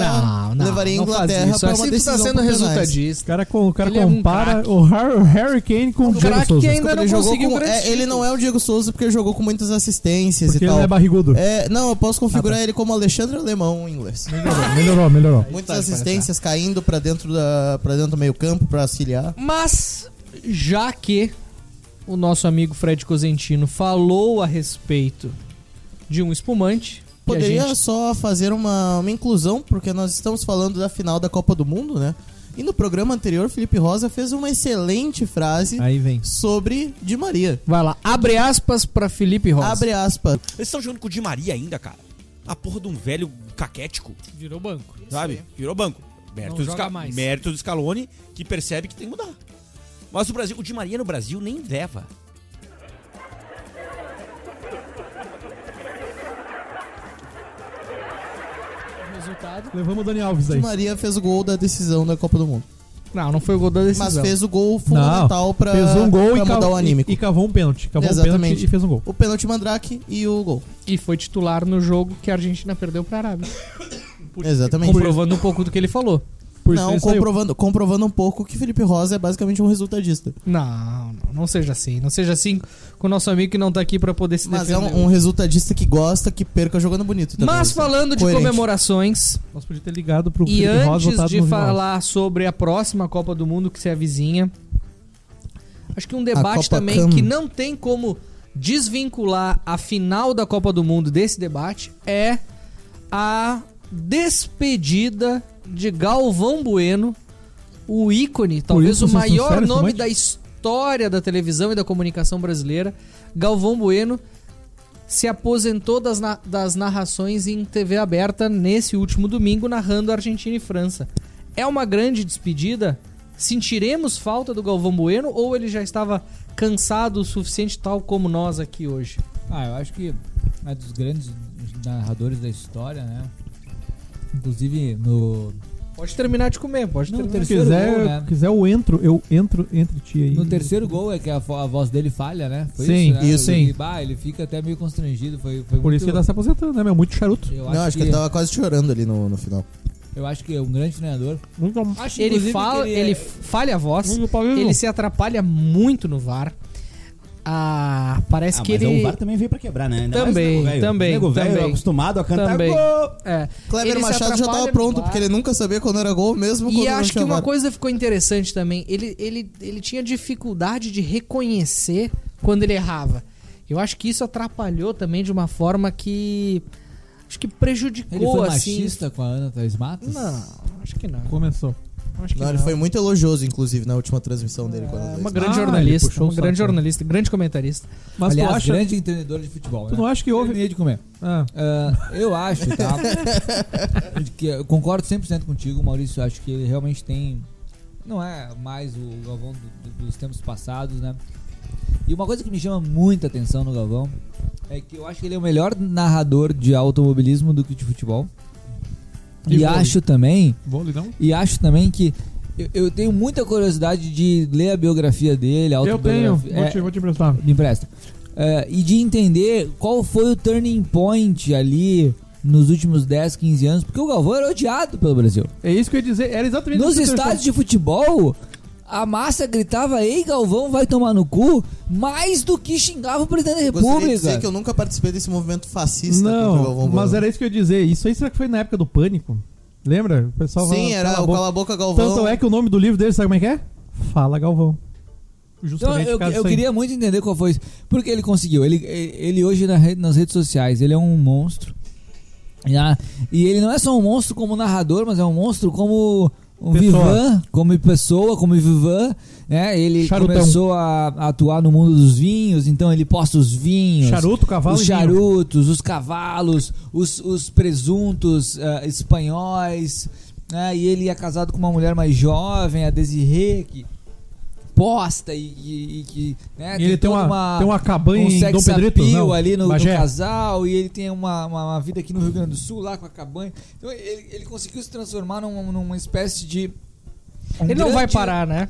levaria a não faz Inglaterra isso. para uma tá decisão sendo por penais. O resultadista. cara, com- o cara Ele é um compara o, Har- o Harry Kane com o Diego craque Souza. que ainda Ele não jogou com- é, ele não é o Diego Souza porque jogou com muitas assistências Porque e ele tal. não é barrigudo. É, não, eu posso configurar ele como Alexandre Alemão em inglês. Melhorou, melhorou, melhorou. Muitas assistências caindo pra dentro da para dentro do meio-campo pra auxiliar. Mas, já que o nosso amigo Fred Cosentino falou a respeito de um espumante, Poderia gente- só fazer uma, uma inclusão, porque nós estamos falando da final da Copa do Mundo, né? E no programa anterior, Felipe Rosa fez uma excelente frase Aí vem. sobre Di Maria. Vai lá, abre aspas pra Felipe Rosa. Abre aspas. Eles estão jogando com o Di Maria ainda, cara. A porra de um velho caquético, Virou banco. sabe? Virou banco. Mérito, Não do, joga Sca- mais. mérito do Scaloni, que percebe que tem que mudar. Mas o Brasil, o Di Maria no Brasil nem leva. Resultado. Levamos o Dani Alves Di aí. Maria fez o gol da decisão da Copa do Mundo. Não, não foi o gol da decisão. Mas fez o gol fundamental pra, fez um gol pra e, mudar cav- o anímico. e, e cavou um pênalti. Cavou um Exatamente. pênalti e fez um gol. O pênalti Mandrake e o gol. E foi titular no jogo que a Argentina perdeu pra Arábia. Exatamente. Comprovando um pouco do que ele falou. Por Não, saiu. comprovando, comprovando um pouco que Felipe Rosa é basicamente um resultadista. Não, não, não seja assim. Não seja assim com o nosso amigo que não tá aqui pra poder se Mas é defender. um, um resultadista que gosta que perca jogando bonito. também. Mas falando de Coerente. comemorações, Nós podíamos ter ligado pro E Felipe Rosa antes votado de falar sobre a próxima Copa do Mundo que se avizinha, acho que um debate também Cam. que não tem como desvincular a final da Copa do Mundo desse debate é a despedida de Galvão Bueno, o ícone, talvez isso o maior nome monte? da história da televisão e da comunicação brasileira. Galvão Bueno se aposentou das, na- das narrações em TV aberta nesse último domingo, narrando Argentina e França. É uma grande despedida? Sentiremos falta do Galvão Bueno ou ele já estava cansado o suficiente, tal como nós aqui hoje? Ah, eu acho que é dos grandes narradores da história, né? Inclusive no, Pode terminar de comer, pode No terminar. Se quiser, gol, né? quiser eu entro, eu entro entre ti aí. no terceiro gol é que a, a voz dele falha, né? Foi Sim, isso, né? isso, Ele, sim. bah, ele fica até meio constrangido. Foi, foi Por isso que ele tá se aposentando, né, meu? Muito charuto. Eu Não, acho que ele tava quase chorando ali no, no final. Eu acho que é um grande treinador. Muito Acho, Ele fala, que ele, é- falha a voz, Muito ele se atrapalha muito no VAR. Ah, parece Ah, que mas ele o VAR também veio pra quebrar, né? Ainda mais Também, nego velho. também, Nego velho também. acostumado a cantar também gol. é, Kleber Ele Machado já tava pronto, VAR. porque ele nunca sabia quando era gol, mesmo E acho que uma coisa ficou interessante também. Ele, ele, ele tinha dificuldade de reconhecer quando ele errava. Eu acho que isso atrapalhou também de uma forma que. Acho que prejudicou Ele foi assim. machista com a Ana Thaís Matos? Não, acho que não. Começou. Acho que Não, ele não. foi muito elogioso, inclusive, na última transmissão dele a É uma dois. grande Ah, jornalista, uma o grande jornalista, grande comentarista. Mas Aliás, tu acha. grande entendedor de futebol. Tu né? não acha que houve. Terminei de comer. Ah, Ah, eu acho, tá? que eu concordo 100% contigo, Maurício. Eu acho que ele realmente tem. Não é mais o Galvão do- do- dos tempos passados, né? E uma coisa que me chama muita atenção no Galvão é que eu acho que ele é o melhor narrador de automobilismo do que de futebol. E E, acho também, vôlei não? e acho também que eu, eu tenho muita curiosidade de ler a biografia dele, a Eu tenho. autobiografia. Vou É, te, vou te emprestar. me empresta. É, e de entender qual foi o turning point ali nos últimos 10, 15 anos, porque o Galvão era odiado pelo Brasil. É isso que eu ia dizer. Era exatamente Nos estádios de futebol, a massa gritava: Ei, Galvão, vai tomar no cu, mais do que xingava o presidente da Eu República. dizer que eu nunca participei desse movimento fascista contra o Não, Galvão mas era isso que eu ia dizer. Isso aí será que foi na época do pânico? Lembra? O pessoal Sim, era "Cala a o boca". Cala a Boca Galvão. Tanto é que o nome do livro dele, sabe como é que é? Fala Galvão. Então, Justamente eu, causa eu disso aí. queria muito entender qual foi isso. Porque ele conseguiu. Ele, ele hoje na rede- nas redes sociais, ele é um monstro. né? E ele não é só um monstro como narrador, mas é um monstro como um Pessoa. vivan, como pessoa, como vivan. Né? Ele Charutão. começou a, a atuar no mundo dos vinhos, então ele posta os vinhos. Charuto, cavalo os charutos, os cavalos, os, os presuntos ah, espanhóis. né? E ele é casado com uma mulher mais jovem, a Desirê, que posta e, e- e que né, E ele tem toda uma, tem uma cabanha um em Dom Pedrito, não, ali no, no casal e ele tem uma, uma, uma vida aqui no Rio Grande do Sul lá com a cabanha então ele, ele conseguiu se transformar num- numa espécie de um Ele não vai grande- parar, né?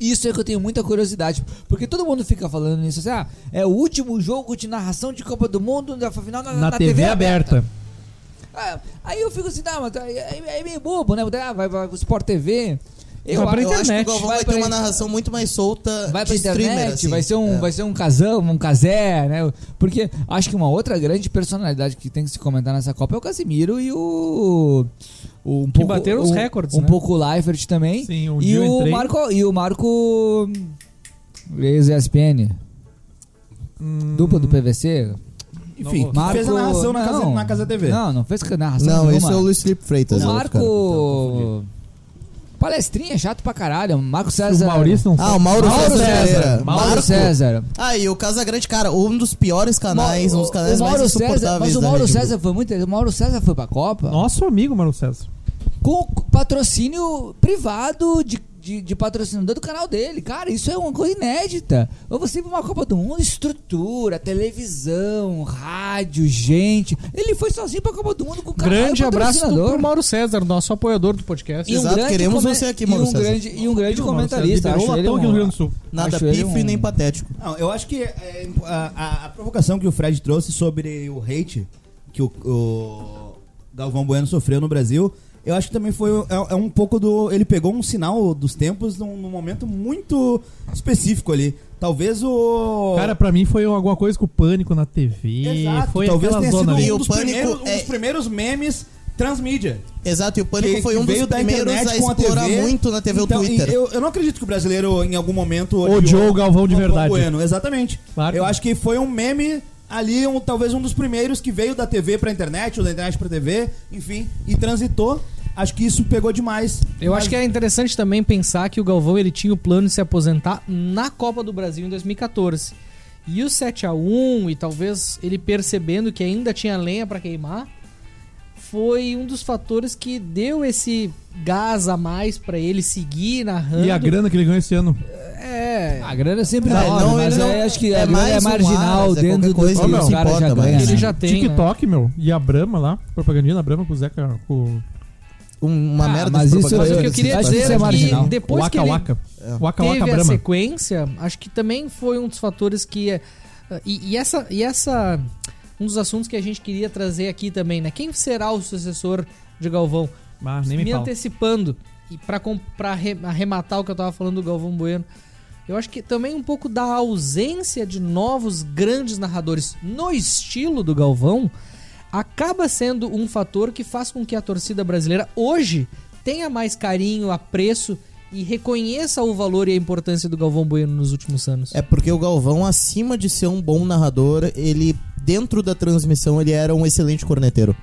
isso é que eu tenho muita curiosidade. Porque todo mundo fica falando nisso assim, ah, é o último jogo de narração de Copa do Mundo da final na, Na, TV, aberta. Ah, aí eu fico assim, não, mas é, é- é meio bobo, né? Ah, vai, vai pro Sport TV. Eu, Vai pra Eu acho que o internet. Galvão Vai vai, ter uma narração muito mais solta vai de pra streamer, internet, assim. vai ser um, É. vai ser um casão, um casé, né? Porque acho que uma outra grande personalidade que tem que se comentar nessa Copa é o Casimiro e o, o um pouco, bateram os recordes, um né? pouco o Leifert também. Sim, um e o entrei. Marco e o Marco ex-ESPN, Hum, dupla do PVC. Enfim, Marco, fez a narração na casa, não. na casa TV. Não, não fez narração Não, nenhuma. esse é o Luiz Felipe Freitas. O. Marco Palestrinha, chato pra caralho. Marco César. O Maurício não Ah, o Mauro, Mauro César. César. Mauro. César. Ah, e o Casagrande, cara, um dos piores canais, um dos canais o mais Mauro César, insuportáveis mas o Mauro César foi muito. O Mauro César foi pra Copa Nosso amigo, Mano César. com patrocínio privado de, de, de patrocinador do canal dele. Cara, isso é uma coisa inédita. Ou você ir pra uma Copa do Mundo, estrutura, televisão, rádio, gente. Ele foi sozinho pra Copa do Mundo com o canal Grande e abraço pro, patrocinador. pro Mauro César, nosso apoiador do podcast. E um Exato, queremos come- você aqui, e Mauro um César. grande E um grande comentarista. Acho ele latão aqui no Rio Grande do um, Sul. Nada pífio e um- nem patético. Não, eu acho que é, a, a- a provocação que o Fred trouxe sobre o hate que o, o Galvão Bueno sofreu no Brasil, eu acho que também foi é, é um pouco do. Ele pegou um sinal dos tempos num, num momento muito específico ali. Talvez o. Cara, pra mim foi alguma coisa com o pânico na TV. Exato, foi talvez aquela tenha zona sido ali. Um o dos, Pânico primeiros, um é- dos primeiros memes transmídia. Exato, e o Pânico Que- foi um dos veio da primeiros internet a explorar TV. muito na TV Então, o Twitter. Eu, eu não acredito que o brasileiro, em algum momento, Odiou o Galvão de verdade. Bueno, exatamente. Claro. Eu acho que foi um meme ali, um, talvez um dos primeiros que veio da TV pra internet, ou da internet pra TV, enfim, e transitou. Acho que isso pegou demais. Eu Mas- acho que é interessante também pensar que o Galvão ele tinha o plano de se aposentar na Copa do Brasil em 2014. E o 7 a 1 e talvez ele percebendo que ainda tinha lenha pra queimar, foi um dos fatores que deu esse gás a mais pra ele seguir narrando. E a grana que ele ganhou esse ano. É, A grana é sempre enorme, não, mas não- é, acho que é a grana é mais um marginal ar, é dentro do coisa que que os se caras já mais. ganham. ele né? já tem. né? TikTok, meu. E a Brahma lá. Propagandinha da Brahma com o Zeca. Com Uma Ah, merda mas de isso- propaganda. Mas o que eu Acho queria que dizer isso é é marginal. que depois que Waka ele Waka. Waka teve Waka a sequência, acho que também foi um dos fatores que. eh, E, e essa. E essa. Um dos assuntos que a gente queria trazer aqui também, né? Quem será o sucessor de Galvão? Ah, nem me, me antecipando e pra, pra arre- arrematar o que eu tava falando do Galvão Bueno, eu acho que também um pouco da ausência de novos grandes narradores no estilo do Galvão acaba sendo um fator que faz com que a torcida brasileira hoje tenha mais carinho, apreço e reconheça o valor e a importância do Galvão Bueno nos últimos anos. É porque o Galvão, acima de ser um bom narrador, ele, dentro da transmissão, ele era um excelente corneteiro.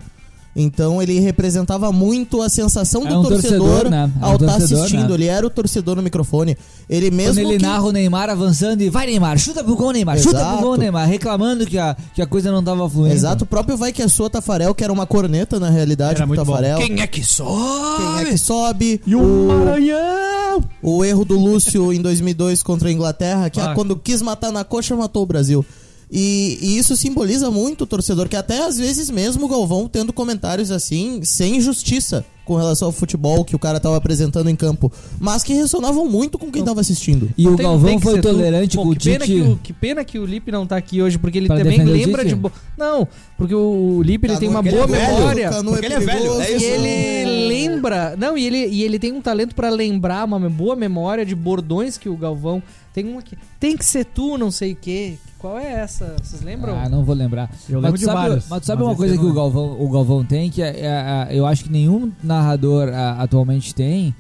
Então ele representava muito a sensação do É um torcedor, torcedor, né? É um ao estar torcedor, assistindo. né? Ele era o torcedor no microfone. Ele mesmo Quando ele que- narra o Neymar avançando e vai Neymar, chuta pro gol Neymar, chuta pro Exato. gol Neymar, reclamando que a, que a coisa não tava fluindo. Exato, o próprio Vai Que É Sua Tafarel, que era uma corneta na realidade Era pro muito bom. Tafarel. Quem é que sobe? Quem é que sobe? E o Maranhão! O erro do Lúcio em 2002 contra a Inglaterra, que Ah. é quando quis matar na coxa, matou o Brasil. E, e isso simboliza muito o torcedor, que até às vezes mesmo o Galvão tendo comentários assim, sem justiça com relação ao futebol que o cara tava apresentando em campo, mas que ressonavam muito com quem tava assistindo. E o Tem- Galvão tem foi tolerante Bom, com o que pena Tite. que o, que pena que o Lipe não tá aqui hoje, porque ele Pra também lembra Tite? de... Bo... Não, porque o Lipe ele Canu tem é uma velho, boa velho, memória. Canu Porque ele é velho, é E isso. ele lembra. Não, e ele, e ele tem um talento pra lembrar, uma boa memória de bordões que o Galvão. Tem uma que. Tem que ser tu, não sei o quê. Qual é essa? Vocês lembram? Ah, não vou lembrar. Eu mas lembro de sabe, vários, Mas tu sabe mas uma coisa que o Galvão, o Galvão tem, que é, é, é, eu acho que nenhum narrador a- atualmente tem,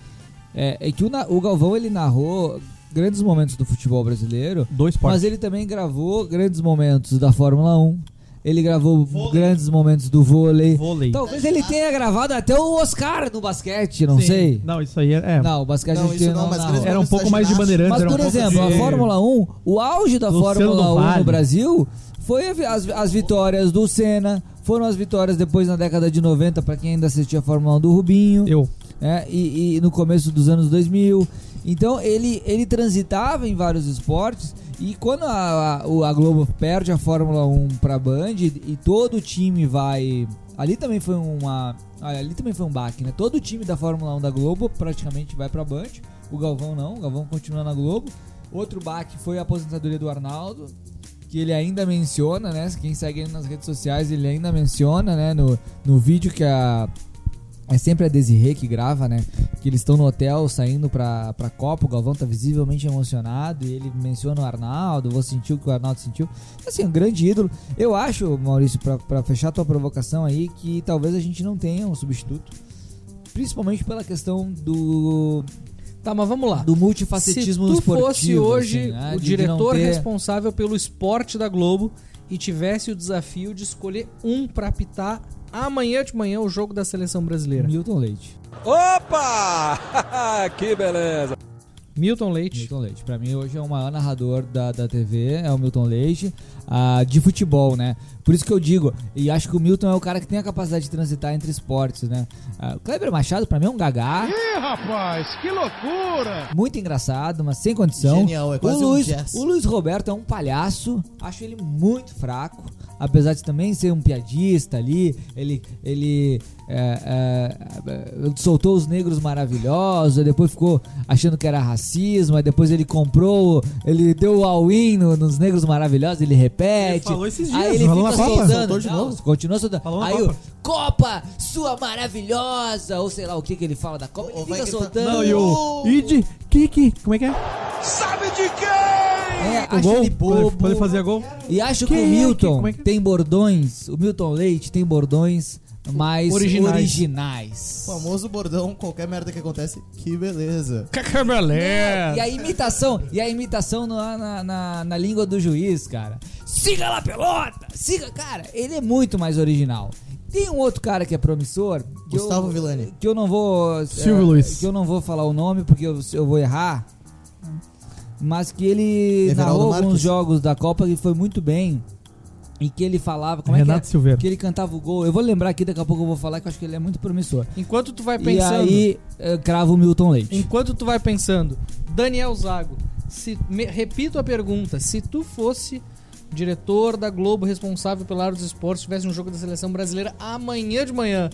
é, é que o, o Galvão ele narrou grandes momentos do futebol brasileiro, Dois mas ele também gravou grandes momentos da Fórmula 1. Ele gravou grandes momentos do vôlei. Vôlei. Talvez ele tenha gravado até o Oscar no basquete, não Sim. sei. Não, isso aí é. é. Não, o basquete Não, a gente isso não, mas narrou. grandes Era um pouco mais de bandeirantes. Mas, era um por pouco exemplo, de... a Fórmula 1, o auge da Luciano Fórmula do 1 Vale. no Brasil foi as, as vitórias do Senna, foram as vitórias depois na década de 90, pra quem ainda assistia a Fórmula 1 do Rubinho, Eu. né, e, e no começo dos anos 2000. Então ele, ele transitava em vários esportes e quando a, a, a Globo perde a Fórmula 1 pra Band e, todo o time vai. Ali também foi uma. Ali também foi um baque, né? Todo o time da Fórmula 1 da Globo praticamente vai pra Band. O Galvão não, o Galvão continua na Globo. Outro baque foi a aposentadoria do Arnaldo, que ele ainda menciona, né? Quem segue ele nas redes sociais, ele ainda menciona, né? No, no vídeo que a. É sempre a Desirê que grava, né? Que eles estão no hotel saindo pra, pra Copa. O Galvão tá visivelmente emocionado e ele menciona o Arnaldo. Vou sentir o que o Arnaldo sentiu. Assim, um grande ídolo. Eu acho, Maurício, pra, pra fechar tua provocação aí, que talvez a gente não tenha um substituto. Principalmente pela questão do, Tá, mas vamos lá. do multifacetismo Se tu esportivo. fosse hoje assim, né? o De- diretor ter- responsável pelo esporte da Globo e tivesse o desafio de escolher um pra apitar amanhã de manhã o jogo da seleção brasileira. Milton Leite. Opa! que beleza! Milton Leite. Milton Leite. Pra mim, hoje é o maior narrador da, da TV, é o Milton Leite, ah, de futebol, né? Por isso que eu digo, e acho que o Milton é o cara que tem a capacidade de transitar entre esportes, né? O Kleber Machado, pra mim, é um gagá. Ih, rapaz, que loucura! Muito engraçado, mas sem condição. Genial, é quase o, um Luiz, jazz. o Luiz Roberto é um palhaço, acho ele muito fraco, apesar de também ser um piadista ali. Ele, ele é, é, soltou os negros maravilhosos, depois ficou achando que era racismo, aí depois ele comprou, ele deu o all-in no- nos negros maravilhosos, ele repete. Ele falou esses dias, aí ele falou fica Copa, soltando. soltou de Não, novo. Continua soltando. Falou aí Copa. o Copa, sua maravilhosa, ou sei lá o que que ele fala da Copa, ele fica gritar- soltando. Não, e o. Id, Kiki, como é que é? Sabe de quem? É, O acho gol? ele bobo. quando ele fazia gol? E acho que o é que- Milton é que- tem bordões, o Milton Leite tem bordões mais Originais. originais. O famoso bordão, qualquer merda que acontece, que beleza. E a imitação, e a imitação na, na, na, na língua do juiz, cara. Siga lá, pelota! Siga, cara, ele é muito mais original. Tem um outro cara que é promissor. Que Gustavo eu, Villani. Que eu não vou. Silvio eh, Luiz. Que eu não vou falar o nome porque eu, eu vou errar. Mas que ele Everaldo narrou alguns Marques. jogos da Copa e foi muito bem. E que ele falava. Como é Renato que é? Silveira. Que ele cantava o gol. Eu vou lembrar aqui, daqui a pouco eu vou falar que eu acho que ele é muito promissor. Enquanto tu vai E pensando. aí, eh, cravo o Milton Leite. Enquanto tu vai pensando, Daniel Zago, se, me- repito a pergunta, se tu fosse diretor da Globo responsável pela área dos esportes, tivesse um jogo da seleção brasileira amanhã de manhã,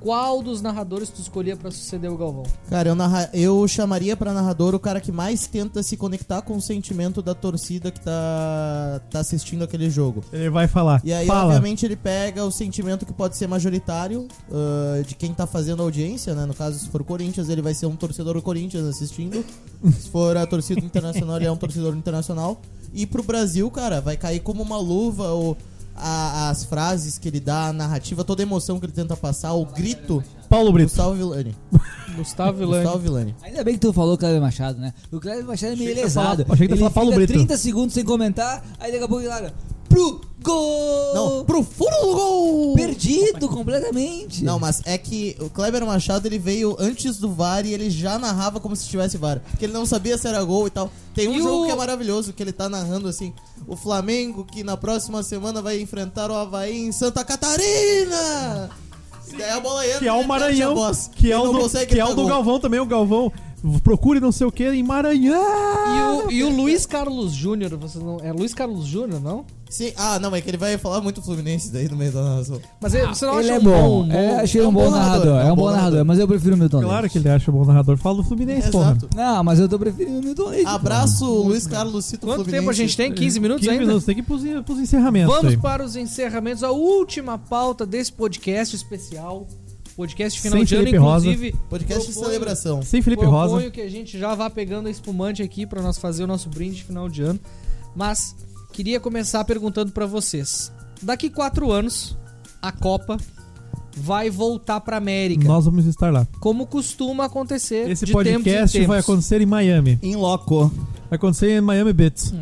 qual dos narradores tu escolhia pra suceder o Galvão? Cara, eu, narra... eu chamaria pra narrador o cara que mais tenta se conectar com o sentimento da torcida que tá, tá assistindo aquele jogo. Ele vai falar. E aí, Fala. obviamente, ele pega o sentimento que pode ser majoritário ah, de quem tá fazendo a audiência, né? No caso, se for Corinthians, ele vai ser um torcedor do Corinthians assistindo. se for a torcida internacional, ele é um torcedor internacional. E pro Brasil, cara, vai cair como uma luva o, a- as frases que ele dá, a narrativa, toda a emoção que ele tenta passar, o grito. Paulo Brito. Gustavo Villani. Gustavo Villani. Gustavo Villani. Ainda bem que tu falou Kleber Machado, né? O Kleber Machado é meio Achei que tu ia falar- lesado. achei que tu ia ele falar Paulo fica Brito. 30 segundos sem comentar, aí daqui a pouco ele larga pro gol! Não, pro fundo do gol! Perdido completamente. Não, mas é que o Kleber Machado ele veio antes do VAR e ele já narrava como se tivesse VAR. Porque ele não sabia se era gol e tal. Tem um E jogo o- que é maravilhoso, que ele tá narrando assim: o Flamengo que na próxima semana vai enfrentar o Havaí em Santa Catarina! E daí a bola entra Que é o ele fecha a Maranhão. voz. Que é Ele o não do, consegue que é o gritar do gol. Galvão também, o Galvão. Procure não sei o que em Maranhão. E o, e o Luiz Carlos Júnior, vocês não. É Luiz Carlos Júnior, não? Sim, ah, não, é que ele vai falar muito Fluminense daí no meio da narração. Mas ele- você não ele acha é um bom. bom. É, achei é um um bom bom narrador. narrador, É um bom narrador, mas eu prefiro o Milton Claro Leite. que ele acha bom narrador. Fala do Fluminense, porra. Exato. Não, mas eu tô preferindo o Milton Leite. Abraço, Luiz Carlos Cito Quanto Fluminense. tempo a gente tem? 15 minutos 15 ainda? minutos, tem que ir pros, pros encerramentos Vamos aí. para os encerramentos. A última pauta desse podcast especial. Podcast final Sem de ano, Felipe Rosa. inclusive. Podcast de proponho- celebração. Sem Felipe proponho Rosa. que a gente já vá pegando a espumante aqui para nós fazer o nosso brinde final de ano. Mas queria começar perguntando para vocês. Daqui quatro anos, a Copa vai voltar para América. Nós vamos estar lá. Como costuma acontecer Esse de tempos em podcast vai tempos. acontecer em Miami. Em loco. Vai acontecer em Miami Beats.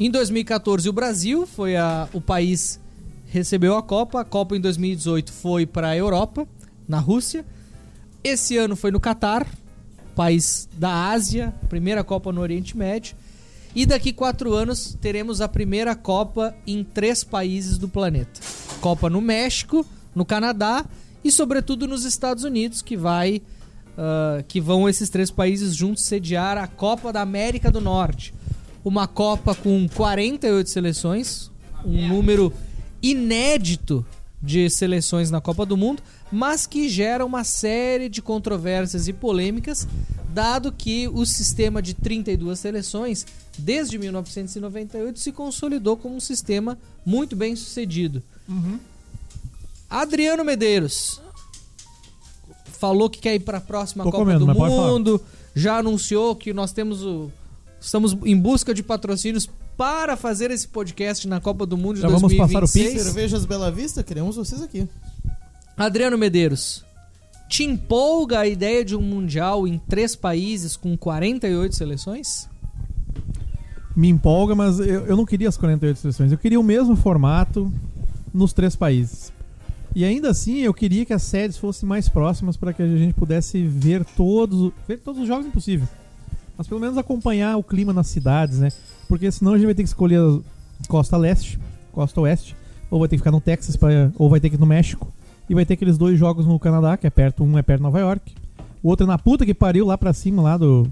Em 2014, o Brasil foi a- o país recebeu a Copa. A Copa em 2018 foi para a Europa, na Rússia. Esse ano foi no Catar, país da Ásia, primeira Copa no Oriente Médio. E daqui quatro anos teremos a primeira Copa em três países do planeta: Copa no México, no Canadá e, sobretudo, nos Estados Unidos, que vai ah, que vão esses três países juntos sediar a Copa da América do Norte. Uma Copa com 48 seleções, um número inédito de seleções na Copa do Mundo, mas que gera uma série de controvérsias e polêmicas, dado que o sistema de 32 seleções, desde 1998, se consolidou como um sistema muito bem sucedido. Adriano Medeiros falou que quer ir para a próxima Tô Copa comendo, do. Mundo, já anunciou que nós temos o estamos em busca de patrocínios para fazer esse podcast na Copa do Mundo de Já vamos 2026. passar o Pix? Cervejas Bela Vista, queremos vocês aqui. Adriano Medeiros, te empolga a ideia de um mundial em três países com 48 seleções? Me empolga, mas eu, eu não queria as 48 seleções. Eu queria o mesmo formato nos três países. E ainda assim, eu queria que as sedes fossem mais próximas para que a gente pudesse ver todos, ver todos os jogos impossível. Mas pelo menos acompanhar o clima nas cidades, né? Porque senão a gente vai ter que escolher costa leste, costa oeste, ou vai ter que ficar no Texas, pra, ou vai ter que ir no México. E vai ter aqueles dois jogos no Canadá, que é perto, um é perto de Nova York. O outro é na puta que pariu lá pra cima, lá do.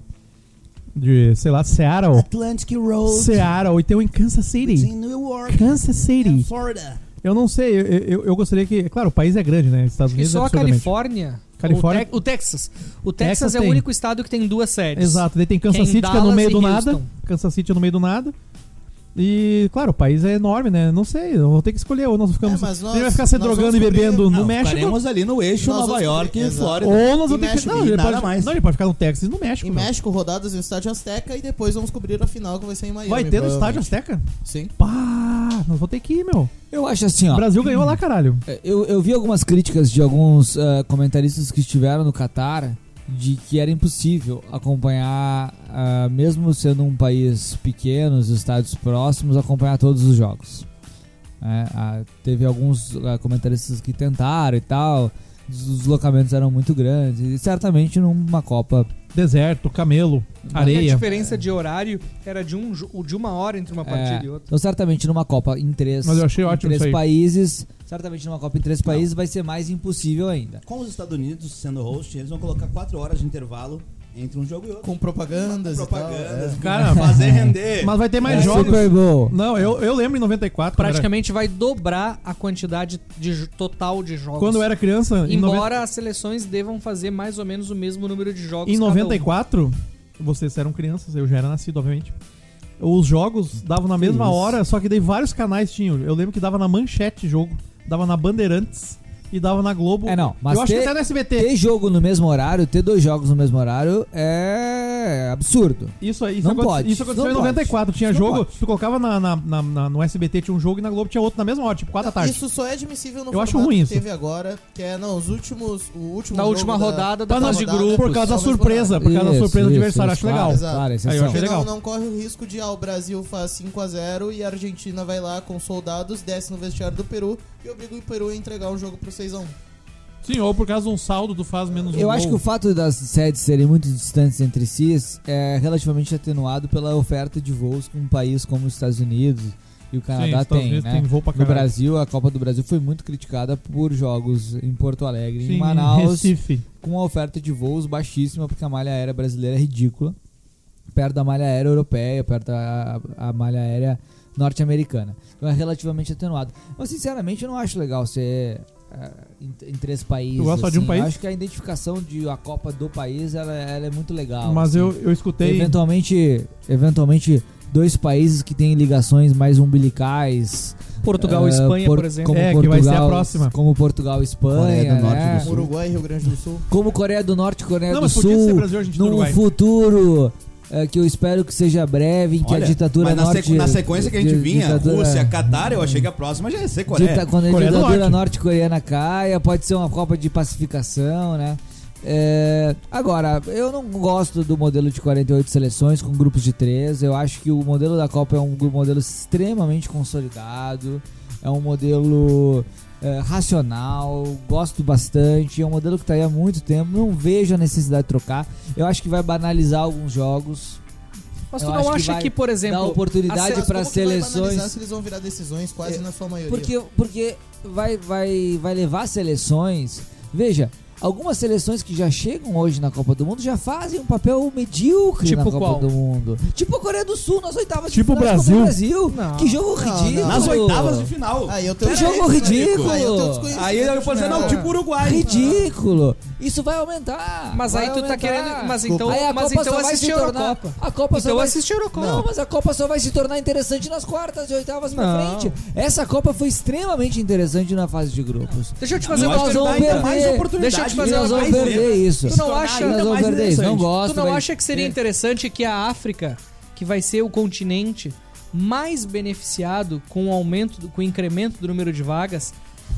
De, sei lá, Seattle. Atlantic Road. Seattle e tem um em Kansas City. Em New York. Kansas City. Florida. Eu não sei, eu, eu, eu gostaria que. Claro, o país é grande, né? Estados E Unidos só a. Califórnia, Califórnia- O, Tex- o Texas. O Texas, Texas é o único estado que tem duas sedes. Exato, daí tem Kansas Tem City que é no Dallas meio do nada. Houston. Kansas City é no meio do nada. E, claro, o país é enorme, né? Não sei, eu vou ter que escolher. Ou nós ficamos. É, nós- ele vai ficar se drogando e bebendo no Não, México. Ficaremos ali no eixo Nós Nova vamos York e. Flórida. Ou nós vamos ter que. Não, ele nada pode, mais. não, ele pode ficar no Texas e no México. Em. México, rodadas no Estádio Azteca e depois vamos cobrir a final que vai ser em Miami. Vai ter no estádio Azteca? Sim. Pá, nós vamos ter que ir, meu. Eu acho assim, ó. O Brasil ganhou lá, caralho. Eu, eu vi algumas críticas de alguns ah, comentaristas que estiveram no Catar de que era impossível acompanhar, ah, mesmo sendo um país pequeno, os estádios próximos, acompanhar todos os jogos. É, ah, teve alguns ah, comentaristas que tentaram e tal, os deslocamentos eram muito grandes, e certamente numa Copa. Deserto, camelo, E a areia. diferença de horário era de, um, de uma hora entre uma partida é, e outra. então, certamente numa Copa em três, Mas eu achei em ótimo três isso aí. países, certamente numa Copa em três países vai ser mais impossível ainda. Com os Estados Unidos sendo host, eles vão colocar 4 horas de intervalo entre um jogo e outro. Com propagandas, propagandas. e tal. é. Cara, fazer render. Mas vai ter mais É, jogos. Super Bowl. Não, eu, eu lembro em 94. quando era- Praticamente vai dobrar a quantidade de, total de jogos. Quando eu era criança, Embora as seleções devam fazer mais ou menos o mesmo número de jogos em cada um. 94, vocês eram crianças, eu já era nascido, obviamente. Os jogos davam na mesma isso. hora, só que daí vários canais tinham. Eu lembro que dava na Manchete jogo, dava na Bandeirantes e dava na Globo. É, não, mas eu acho ter- que até no SBT. Ter jogo no mesmo horário, ter dois jogos no mesmo horário é absurdo. Isso aí, isso, Não aconte- pode, isso aconteceu não em pode. 94. Tinha Isso jogo, pode. tu colocava na, na- na- na- no SBT tinha um jogo e na Globo tinha outro na mesma hora, tipo 4 da tarde. Isso só é admissível no Eu acho ruim que isso. teve agora, que é não, os últimos, o último Na jogo última da- rodada da fase de grupos. por causa da surpresa, por causa da Isso, surpresa do adversário, isso, acho legal. claro, Exato. claro, Aí eu exceção. achei Porque legal. não, não corre o risco de ah, o Brasil faz 5x0 e a Argentina vai lá com soldados, desce no vestiário do Peru e obriga o Peru a entregar um jogo pro 6x1. Sim, ou por causa de um saldo tu faz menos um Eu acho que gol. o fato das sedes serem muito distantes entre si é relativamente atenuado pela oferta de voos com um país como os Estados Unidos e o Canadá Estados tem, né? tem voo pra no caralho. Brasil, a Copa do Brasil foi muito criticada por jogos em Porto Alegre, Sim, em Manaus, Recife. com uma oferta de voos baixíssima, porque a malha aérea brasileira é ridícula, perto da malha aérea europeia, perto da a malha aérea norte-americana. Então é relativamente atenuado. Mas sinceramente eu não acho legal ser eh, em, em três países. Tu gosta só de um assim. país? Eu acho que a identificação de a Copa do país ela, ela é muito legal. Mas assim. eu, eu escutei. eventualmente, eventualmente dois países que têm ligações mais umbilicais. Portugal e eh, Espanha, por- por exemplo. Como É, que Portugal, vai ser a próxima. Como Portugal e Espanha, Coreia do Norte né? do Sul. Uruguai e Rio Grande do Sul. Como Coreia do Norte e Coreia Não, do mas podia Sul. ser Brasil, Argentina num Uruguai. futuro eh, que eu espero que seja breve, em que Olha, a ditadura mas na, norte... sequ- na sequência que a gente vinha, ditadura- Rússia, Catar, eu achei que a próxima já ia ser Coreia. Dita- quando a Coreia do ditadura Norte. norte-coreana caia, pode ser uma Copa de pacificação, né? É, agora, eu não gosto do modelo de 48 seleções com grupos de três. Eu acho que o modelo da Copa é um modelo extremamente consolidado. É um modelo é, racional. Gosto bastante. É um modelo que está aí há muito tempo. Não vejo a necessidade de trocar. Eu acho que vai banalizar alguns jogos. Mas Eu tu acho não que acha vai que, por exemplo. Dar oportunidade para que seleções. se eles vão virar decisões quase na sua maioria. Porque, porque vai, vai, vai levar seleções. Veja, algumas seleções que já chegam hoje na Copa do Mundo já fazem um papel medíocre Tipo na Copa qual? do Mundo. Tipo a Coreia do Sul nas oitavas Tipo de final da Copa do Brasil. Brasil. Não. Que jogo Não, não. ridículo. Nas oitavas de final. Aí eu tenho Que jogo ridículo. Aí eu Aí eu vou dizer, não, tipo Uruguai. Ridículo. Isso vai aumentar. Mas vai aí tu tá aumentar. querendo. Mas então, Aí a mas Copa então só vai se a tornar. Eurocopa. A Copa só Então vai assiste a Eurocopa. Não, mas a Copa só vai se tornar interessante nas quartas e oitavas pra Não. frente. Essa Copa foi extremamente interessante na fase de grupos. Deixa eu te fazer uma oportunidade. Deixa eu fazer nós uma vamos perder isso. Tu não acha- Nós vamos perder isso. Não gosto. Tu não vai- acha que seria É. interessante que a África, que vai ser o continente mais beneficiado com o aumento, do- com o incremento do número de vagas,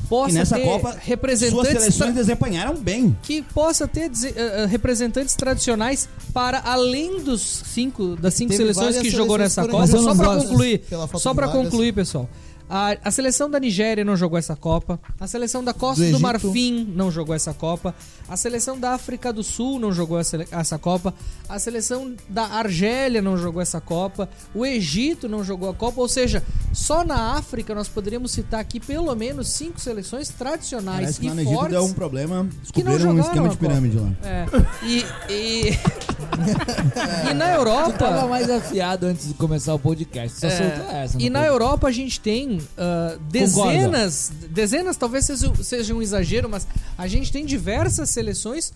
possa E nessa ter Copa, suas representantes seleções tra- desempenharam bem. que possa ter eh, representantes tradicionais para além dos cinco das cinco Teve seleções que jogou seleções nessa Copa. Só para concluir, só para concluir, pessoal. A, a seleção da Nigéria não jogou essa Copa. A seleção da Costa Do do. Marfim não jogou essa Copa. A seleção da África do Sul não jogou essa, essa Copa. A seleção da Argélia não jogou essa Copa. O Egito não jogou a Copa. Ou seja, só na África nós poderíamos citar aqui pelo menos cinco seleções tradicionais Parece que e lá no Egito fortes. deu um problema. que não Descobriram um esquema de pirâmide lá. É. E, e, e na Tu tava Europa. mais afiado antes de começar o podcast. Só É, soltou essa. e na? Europa a gente tem ah, dezenas, dezenas talvez seja, seja um exagero, mas a gente tem diversas seleções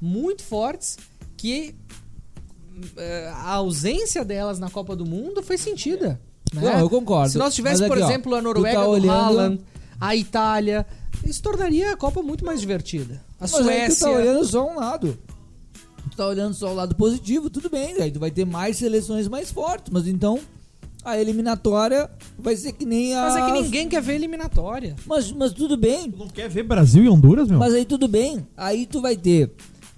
muito fortes que ah, a ausência delas na Copa do Mundo foi sentida. né? Não, eu concordo. Se nós tivéssemos, por aqui, ó, exemplo, a tu Noruega tá do olhando- Haaland, a Itália, isso tornaria a Copa muito mais divertida. A Mas aí tu Suécia. tá olhando só um lado. Tu tá olhando só o lado positivo, tudo bem. Aí tu vai ter mais seleções mais fortes. Mas então, a eliminatória vai ser que nem a. Mas é que ninguém quer ver eliminatória. Mas, mas tudo bem. Tu não quer ver Brasil e Honduras, meu? Mas aí tudo bem. Aí tu vai ter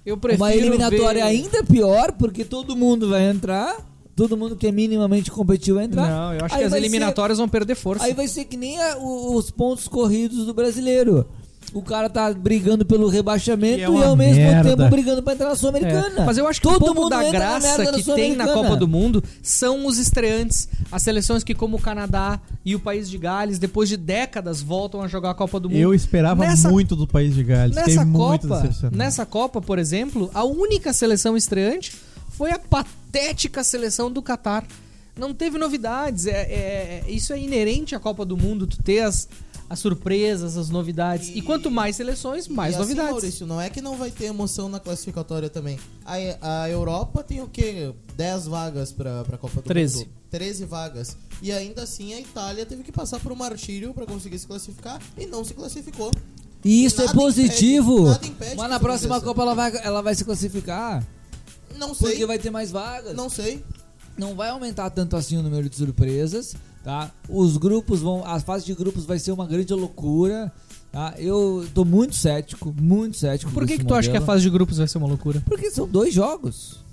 Eu prefiro uma eliminatória ver... ainda pior, porque todo mundo vai entrar. Todo mundo que é minimamente competitivo vai entrar. Não, eu acho Aí que as vai ser- eliminatórias vão perder força. Aí vai ser que nem a- os pontos corridos do brasileiro. O cara tá brigando pelo rebaixamento Que é e ao mesmo merda. tempo brigando pra entrar na Sul-Americana. É, Mas eu acho que Todo pouco mundo da na graça da que tem na. Copa do Mundo são os estreantes. As seleções que, como o Canadá e o país de Gales, depois de décadas, voltam a jogar a Copa do Mundo. Eu esperava Nessa- muito do país de Gales. Fiquei Nessa muito Copa, nessa Copa, por exemplo, a única seleção estreante foi a patética seleção do Catar. Não teve novidades. É, é- é- isso é inerente à Copa do Mundo, tu ter as, as surpresas, as novidades. E, E- quanto mais seleções, mais e assim, novidades. Maurício, não é que não vai ter emoção na classificatória também. A, a Europa tem o quê? 10 vagas pra, pra Copa do 13. Mundo? 13 vagas. E ainda assim a Itália teve que passar por um martírio pra conseguir se classificar e não se classificou. E isso é Nada positivo. impede- nada impede Mas na próxima aconteça. Copa ela vai, ela vai se classificar. Não sei. Porque vai ter mais vagas. Não sei. não vai aumentar tanto assim o número de surpresas, tá? Os grupos vão, a fase de grupos vai ser uma grande loucura, tá? Eu tô muito cético, muito cético. Por que, que tu acha que a modelo. fase de grupos vai ser uma loucura? Porque são dois jogos.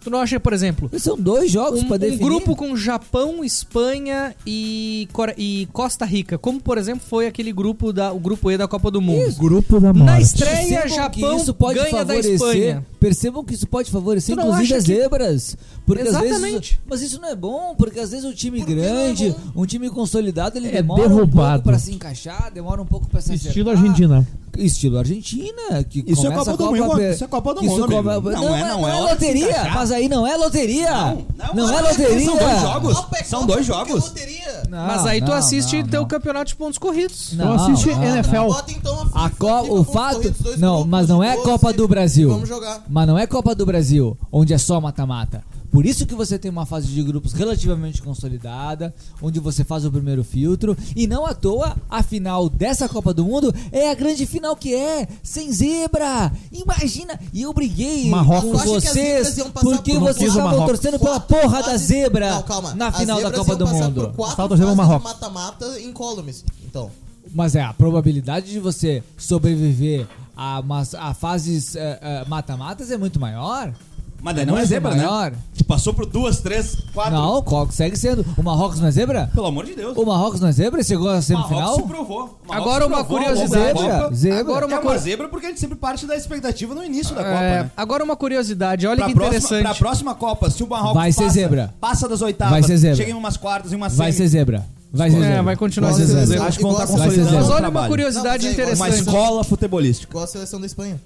Tu não acha, por exemplo, São dois jogos um, pra um definir. grupo com Japão, Espanha e, e Costa Rica, como por exemplo foi aquele grupo da o grupo E da Copa do Mundo. Grupo da Na morte. estreia, Percebam Japão isso pode ganha da favorecer, Espanha. Percebam que isso pode favorecer, inclusive, acha as que- zebras. Porque às Exatamente. vezes. Mas isso não é bom, porque às vezes um time Por que não é grande, bom? um time consolidado, ele É demora um derrubado. pouco pra se encaixar, demora um pouco pra se Estilo acertar. Argentina. Estilo Argentina, que Isso é começa Copa a do Mundo, isso é Copa do isso Mundo, come- Não Não, é- é, não não é é loteria, mas aí não é loteria. Não, é São loteria. dois jogos. Copa é São Copa dois é jogos. Não, Mas aí tu não, assiste não, teu não. campeonato de pontos corridos. Não, assiste não, NFL. Bota então a A Co- fica o fato. corridos, Não, grupos mas não é 12, Copa do Brasil. Vamos jogar. Mas não é Copa do Brasil, onde é só mata-mata. Por isso que você tem uma fase de grupos relativamente consolidada, onde você faz o primeiro filtro. E não à toa, a final dessa Copa do Mundo é a grande final que é, sem zebra. Imagina, e eu briguei Marrocos. com vocês porque por- vocês estavam Marrocos. torcendo pela Quatro porra da zebra Não, calma. na final da Copa iam do Mundo. Torcendo o Marrocos. mata-mata em columns. Então, Mas é, a probabilidade de você sobreviver a, umas- a fases eh, eh, mata-matas é muito maior. Mas daí não é zebra, maior. né? Tu passou por duas, três, quatro. Não, consegue sendo. O Marrocos não é zebra? Pelo amor de Deus. O Marrocos não é zebra? Chegou à Marrocos se semifinal? provou. Marrocos Agora se uma provou, curiosidade. Copa. Zebra, zebra. Agora É uma uma coisa. zebra porque a gente sempre parte da expectativa no início da Copa, É, né? agora uma curiosidade, olha Pra que próxima, interessante. pra próxima Copa, se o Marrocos Vai ser passa, zebra. passa das oitavas, Vai ser zebra. chega em umas quartas, em uma Vai ser semi, zebra. Vai ser É, zebra. vai continuar Vai ser zebra. Acho que vão estar Vai ser consolidando zebra. Mas olha uma curiosidade é igual- Uma interessante. escola futebolística. igual a seleção da Espanha.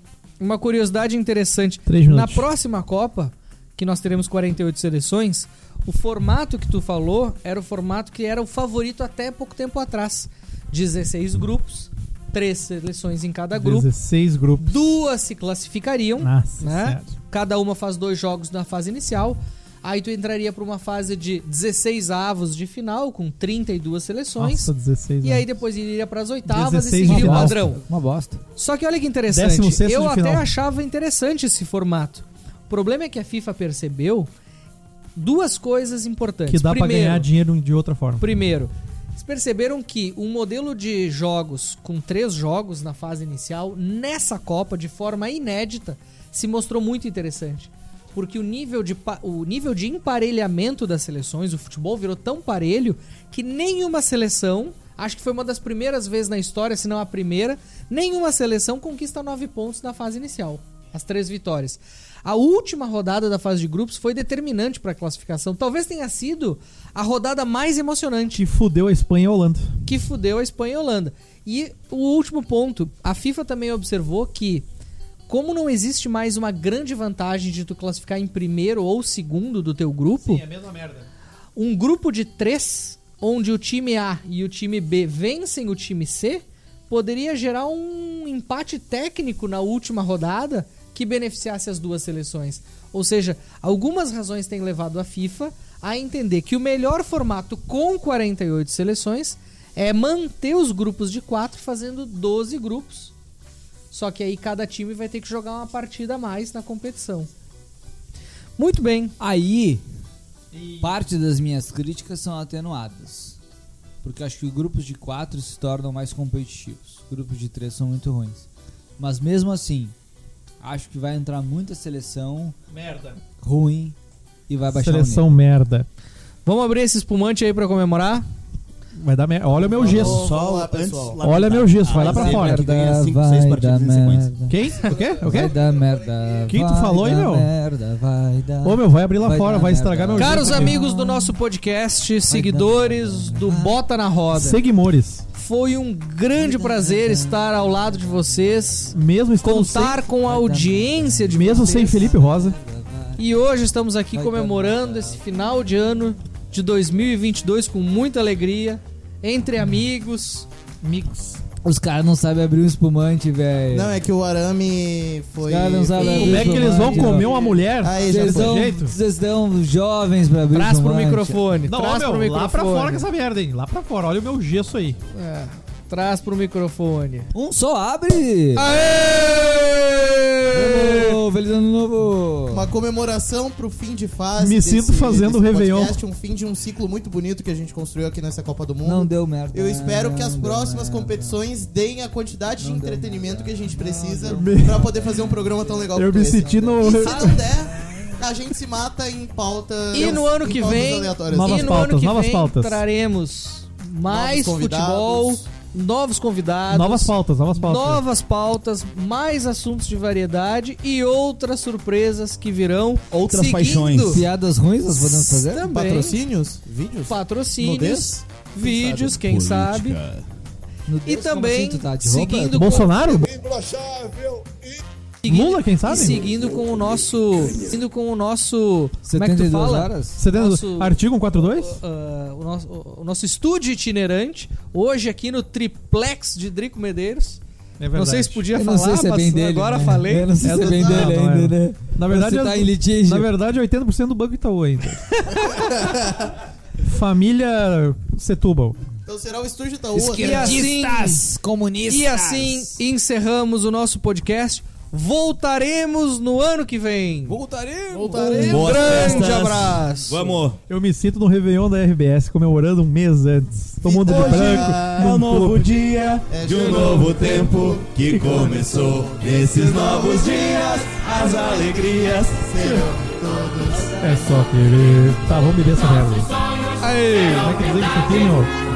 Uma curiosidade interessante. Na próxima Copa, que nós teremos 48 seleções, o formato que tu falou era o formato que era o favorito até pouco tempo atrás. 16 grupos, três seleções em cada grupo, 16 grupos. duas se classificariam, Nossa né? Cada uma faz dois jogos na fase inicial. Aí tu entraria para uma fase de 16 avos de final com 32 seleções. Nossa, 16 E aí depois iria para as oitavas 16 e seguiria o padrão. Uma bosta. Só que olha que interessante, 16º eu até final. achava interessante esse formato. O problema é que a FIFA percebeu duas coisas importantes. Que dá Primeiro- ganhar dinheiro de outra forma. Primeiro, eles perceberam que um modelo de jogos com três jogos na fase inicial, nessa Copa, de forma inédita, se mostrou muito interessante. Porque o nível, de, o nível de emparelhamento das seleções, o futebol virou tão parelho que nenhuma seleção, acho que foi uma das primeiras vezes na história, se não a primeira, nenhuma seleção conquista nove pontos na fase inicial. As três vitórias. A última rodada da fase de grupos foi determinante para a classificação. Talvez tenha sido a rodada mais emocionante Que fudeu a Espanha e a Holanda. que fudeu a Espanha e a Holanda. E o último ponto, a FIFA também observou que como não existe mais uma grande vantagem de tu classificar em primeiro ou segundo do teu grupo, a mesma merda. um grupo de três, onde o time A e o time B vencem o time C, poderia gerar um empate técnico na última rodada que beneficiasse as duas seleções. Ou seja, algumas razões têm levado a FIFA a entender que o melhor formato com 48 seleções é manter os grupos de 4 fazendo 12 grupos. Só que aí cada time vai ter que jogar uma partida a mais na competição. Muito bem. Aí, parte das minhas críticas são atenuadas. Porque acho que grupos de quatro se tornam mais competitivos. Grupos de três são muito ruins. Mas mesmo assim, acho que vai entrar muita seleção Merda. ruim e vai baixar Seleção merda. Vamos abrir esse espumante aí pra comemorar? Vai dar merda. Olha o meu gesso. Vamos Só lá, antes, pessoal. Olha meu gesso, vai lá pra fora. ganha cinco, vai seis partidas em sequência. Quem? O quê? O Vai quê? dar merda. Quem tu vai falou aí, dar meu? Merda, vai dar. Ô meu, vai abrir lá Vai fora, dar vai merda. estragar meu Caros gesso aqui. amigos do nosso podcast, seguidores do Bota na Roda, Seguimores. foi um grande prazer estar ao lado de vocês, Mesmo estando contar com a audiência de sem, mesmo sem vocês. Felipe Rosa. E hoje estamos aqui comemorando esse final de ano de 2022 com muita alegria, entre amigos. Mix. Os caras não sabem abrir um espumante, velho. Não, é que o arame foi. Os caras não sabem Como Como é que eles vão comer uma mulher? Aí já Vocês foi. jeito? vocês estão jovens pra abrir Traz pro espumante. microfone, Não, traz ó, pro meu, microfone. lá pra fora com essa merda, hein? Lá pra fora. Olha o meu gesso aí. É, traz pro microfone. Um só abre! Aê! Feliz ano novo! Uma comemoração pro fim de fase. Me sinto fazendo desse Réveillon. podcast, Um fim de um ciclo muito bonito que a gente construiu aqui nessa Copa do Mundo. Não deu merda. Eu espero que as próximas merda. competições deem a quantidade de Não deu entretenimento que a gente precisa pra poder fazer um programa tão legal Eu me esse. senti no. E se não der, A gente se mata em pauta. E no ano que vem, aleatórias. Novas no pautas, novas vem pautas. traremos mais futebol. Novos convidados, Novas pautas, novas pautas. novas pautas, mais assuntos de variedade e outras surpresas que virão. Outras seguindo paixões. Piadas ruins nós podemos fazer? Também. Patrocínios? Vídeos? Patrocínios, Nudez? vídeos, quem sabe. No E Deus, como também assim, tá roupa? seguindo Bolsonaro? Seguindo- Lula, quem sabe? E seguindo com o nosso. Seguindo com o nosso. Como é que tu 72 fala? horas? Você tem Nosso- artigo 142? Ah, o, nosso, o nosso estúdio itinerante, hoje aqui no Triplex de Drico Medeiros. É Não sei se podia Eu falar, não sei se é mas bem dele. agora né? falei. Eu não sei É se é do- bem dele não ainda, é. né? Na verdade, tá em litígio. Na verdade, 80% do banco Itaú ainda. Família Setúbal. Então será o estúdio Itaú. E assim, comunistas. e assim encerramos o nosso podcast. Voltaremos no ano que vem. Voltaremos. Voltaremos. Um Boas grande festas. abraço. Vamos. Eu me sinto no Réveillon da RBS, comemorando um mês antes. Todo mundo de branco. É um novo clube. dia É de um novo tempo que começou. Nesses novos dias, as alegrias É só querer. Tá, vamos beber essa merda. Aê. Como é que diz isso aqui, meu?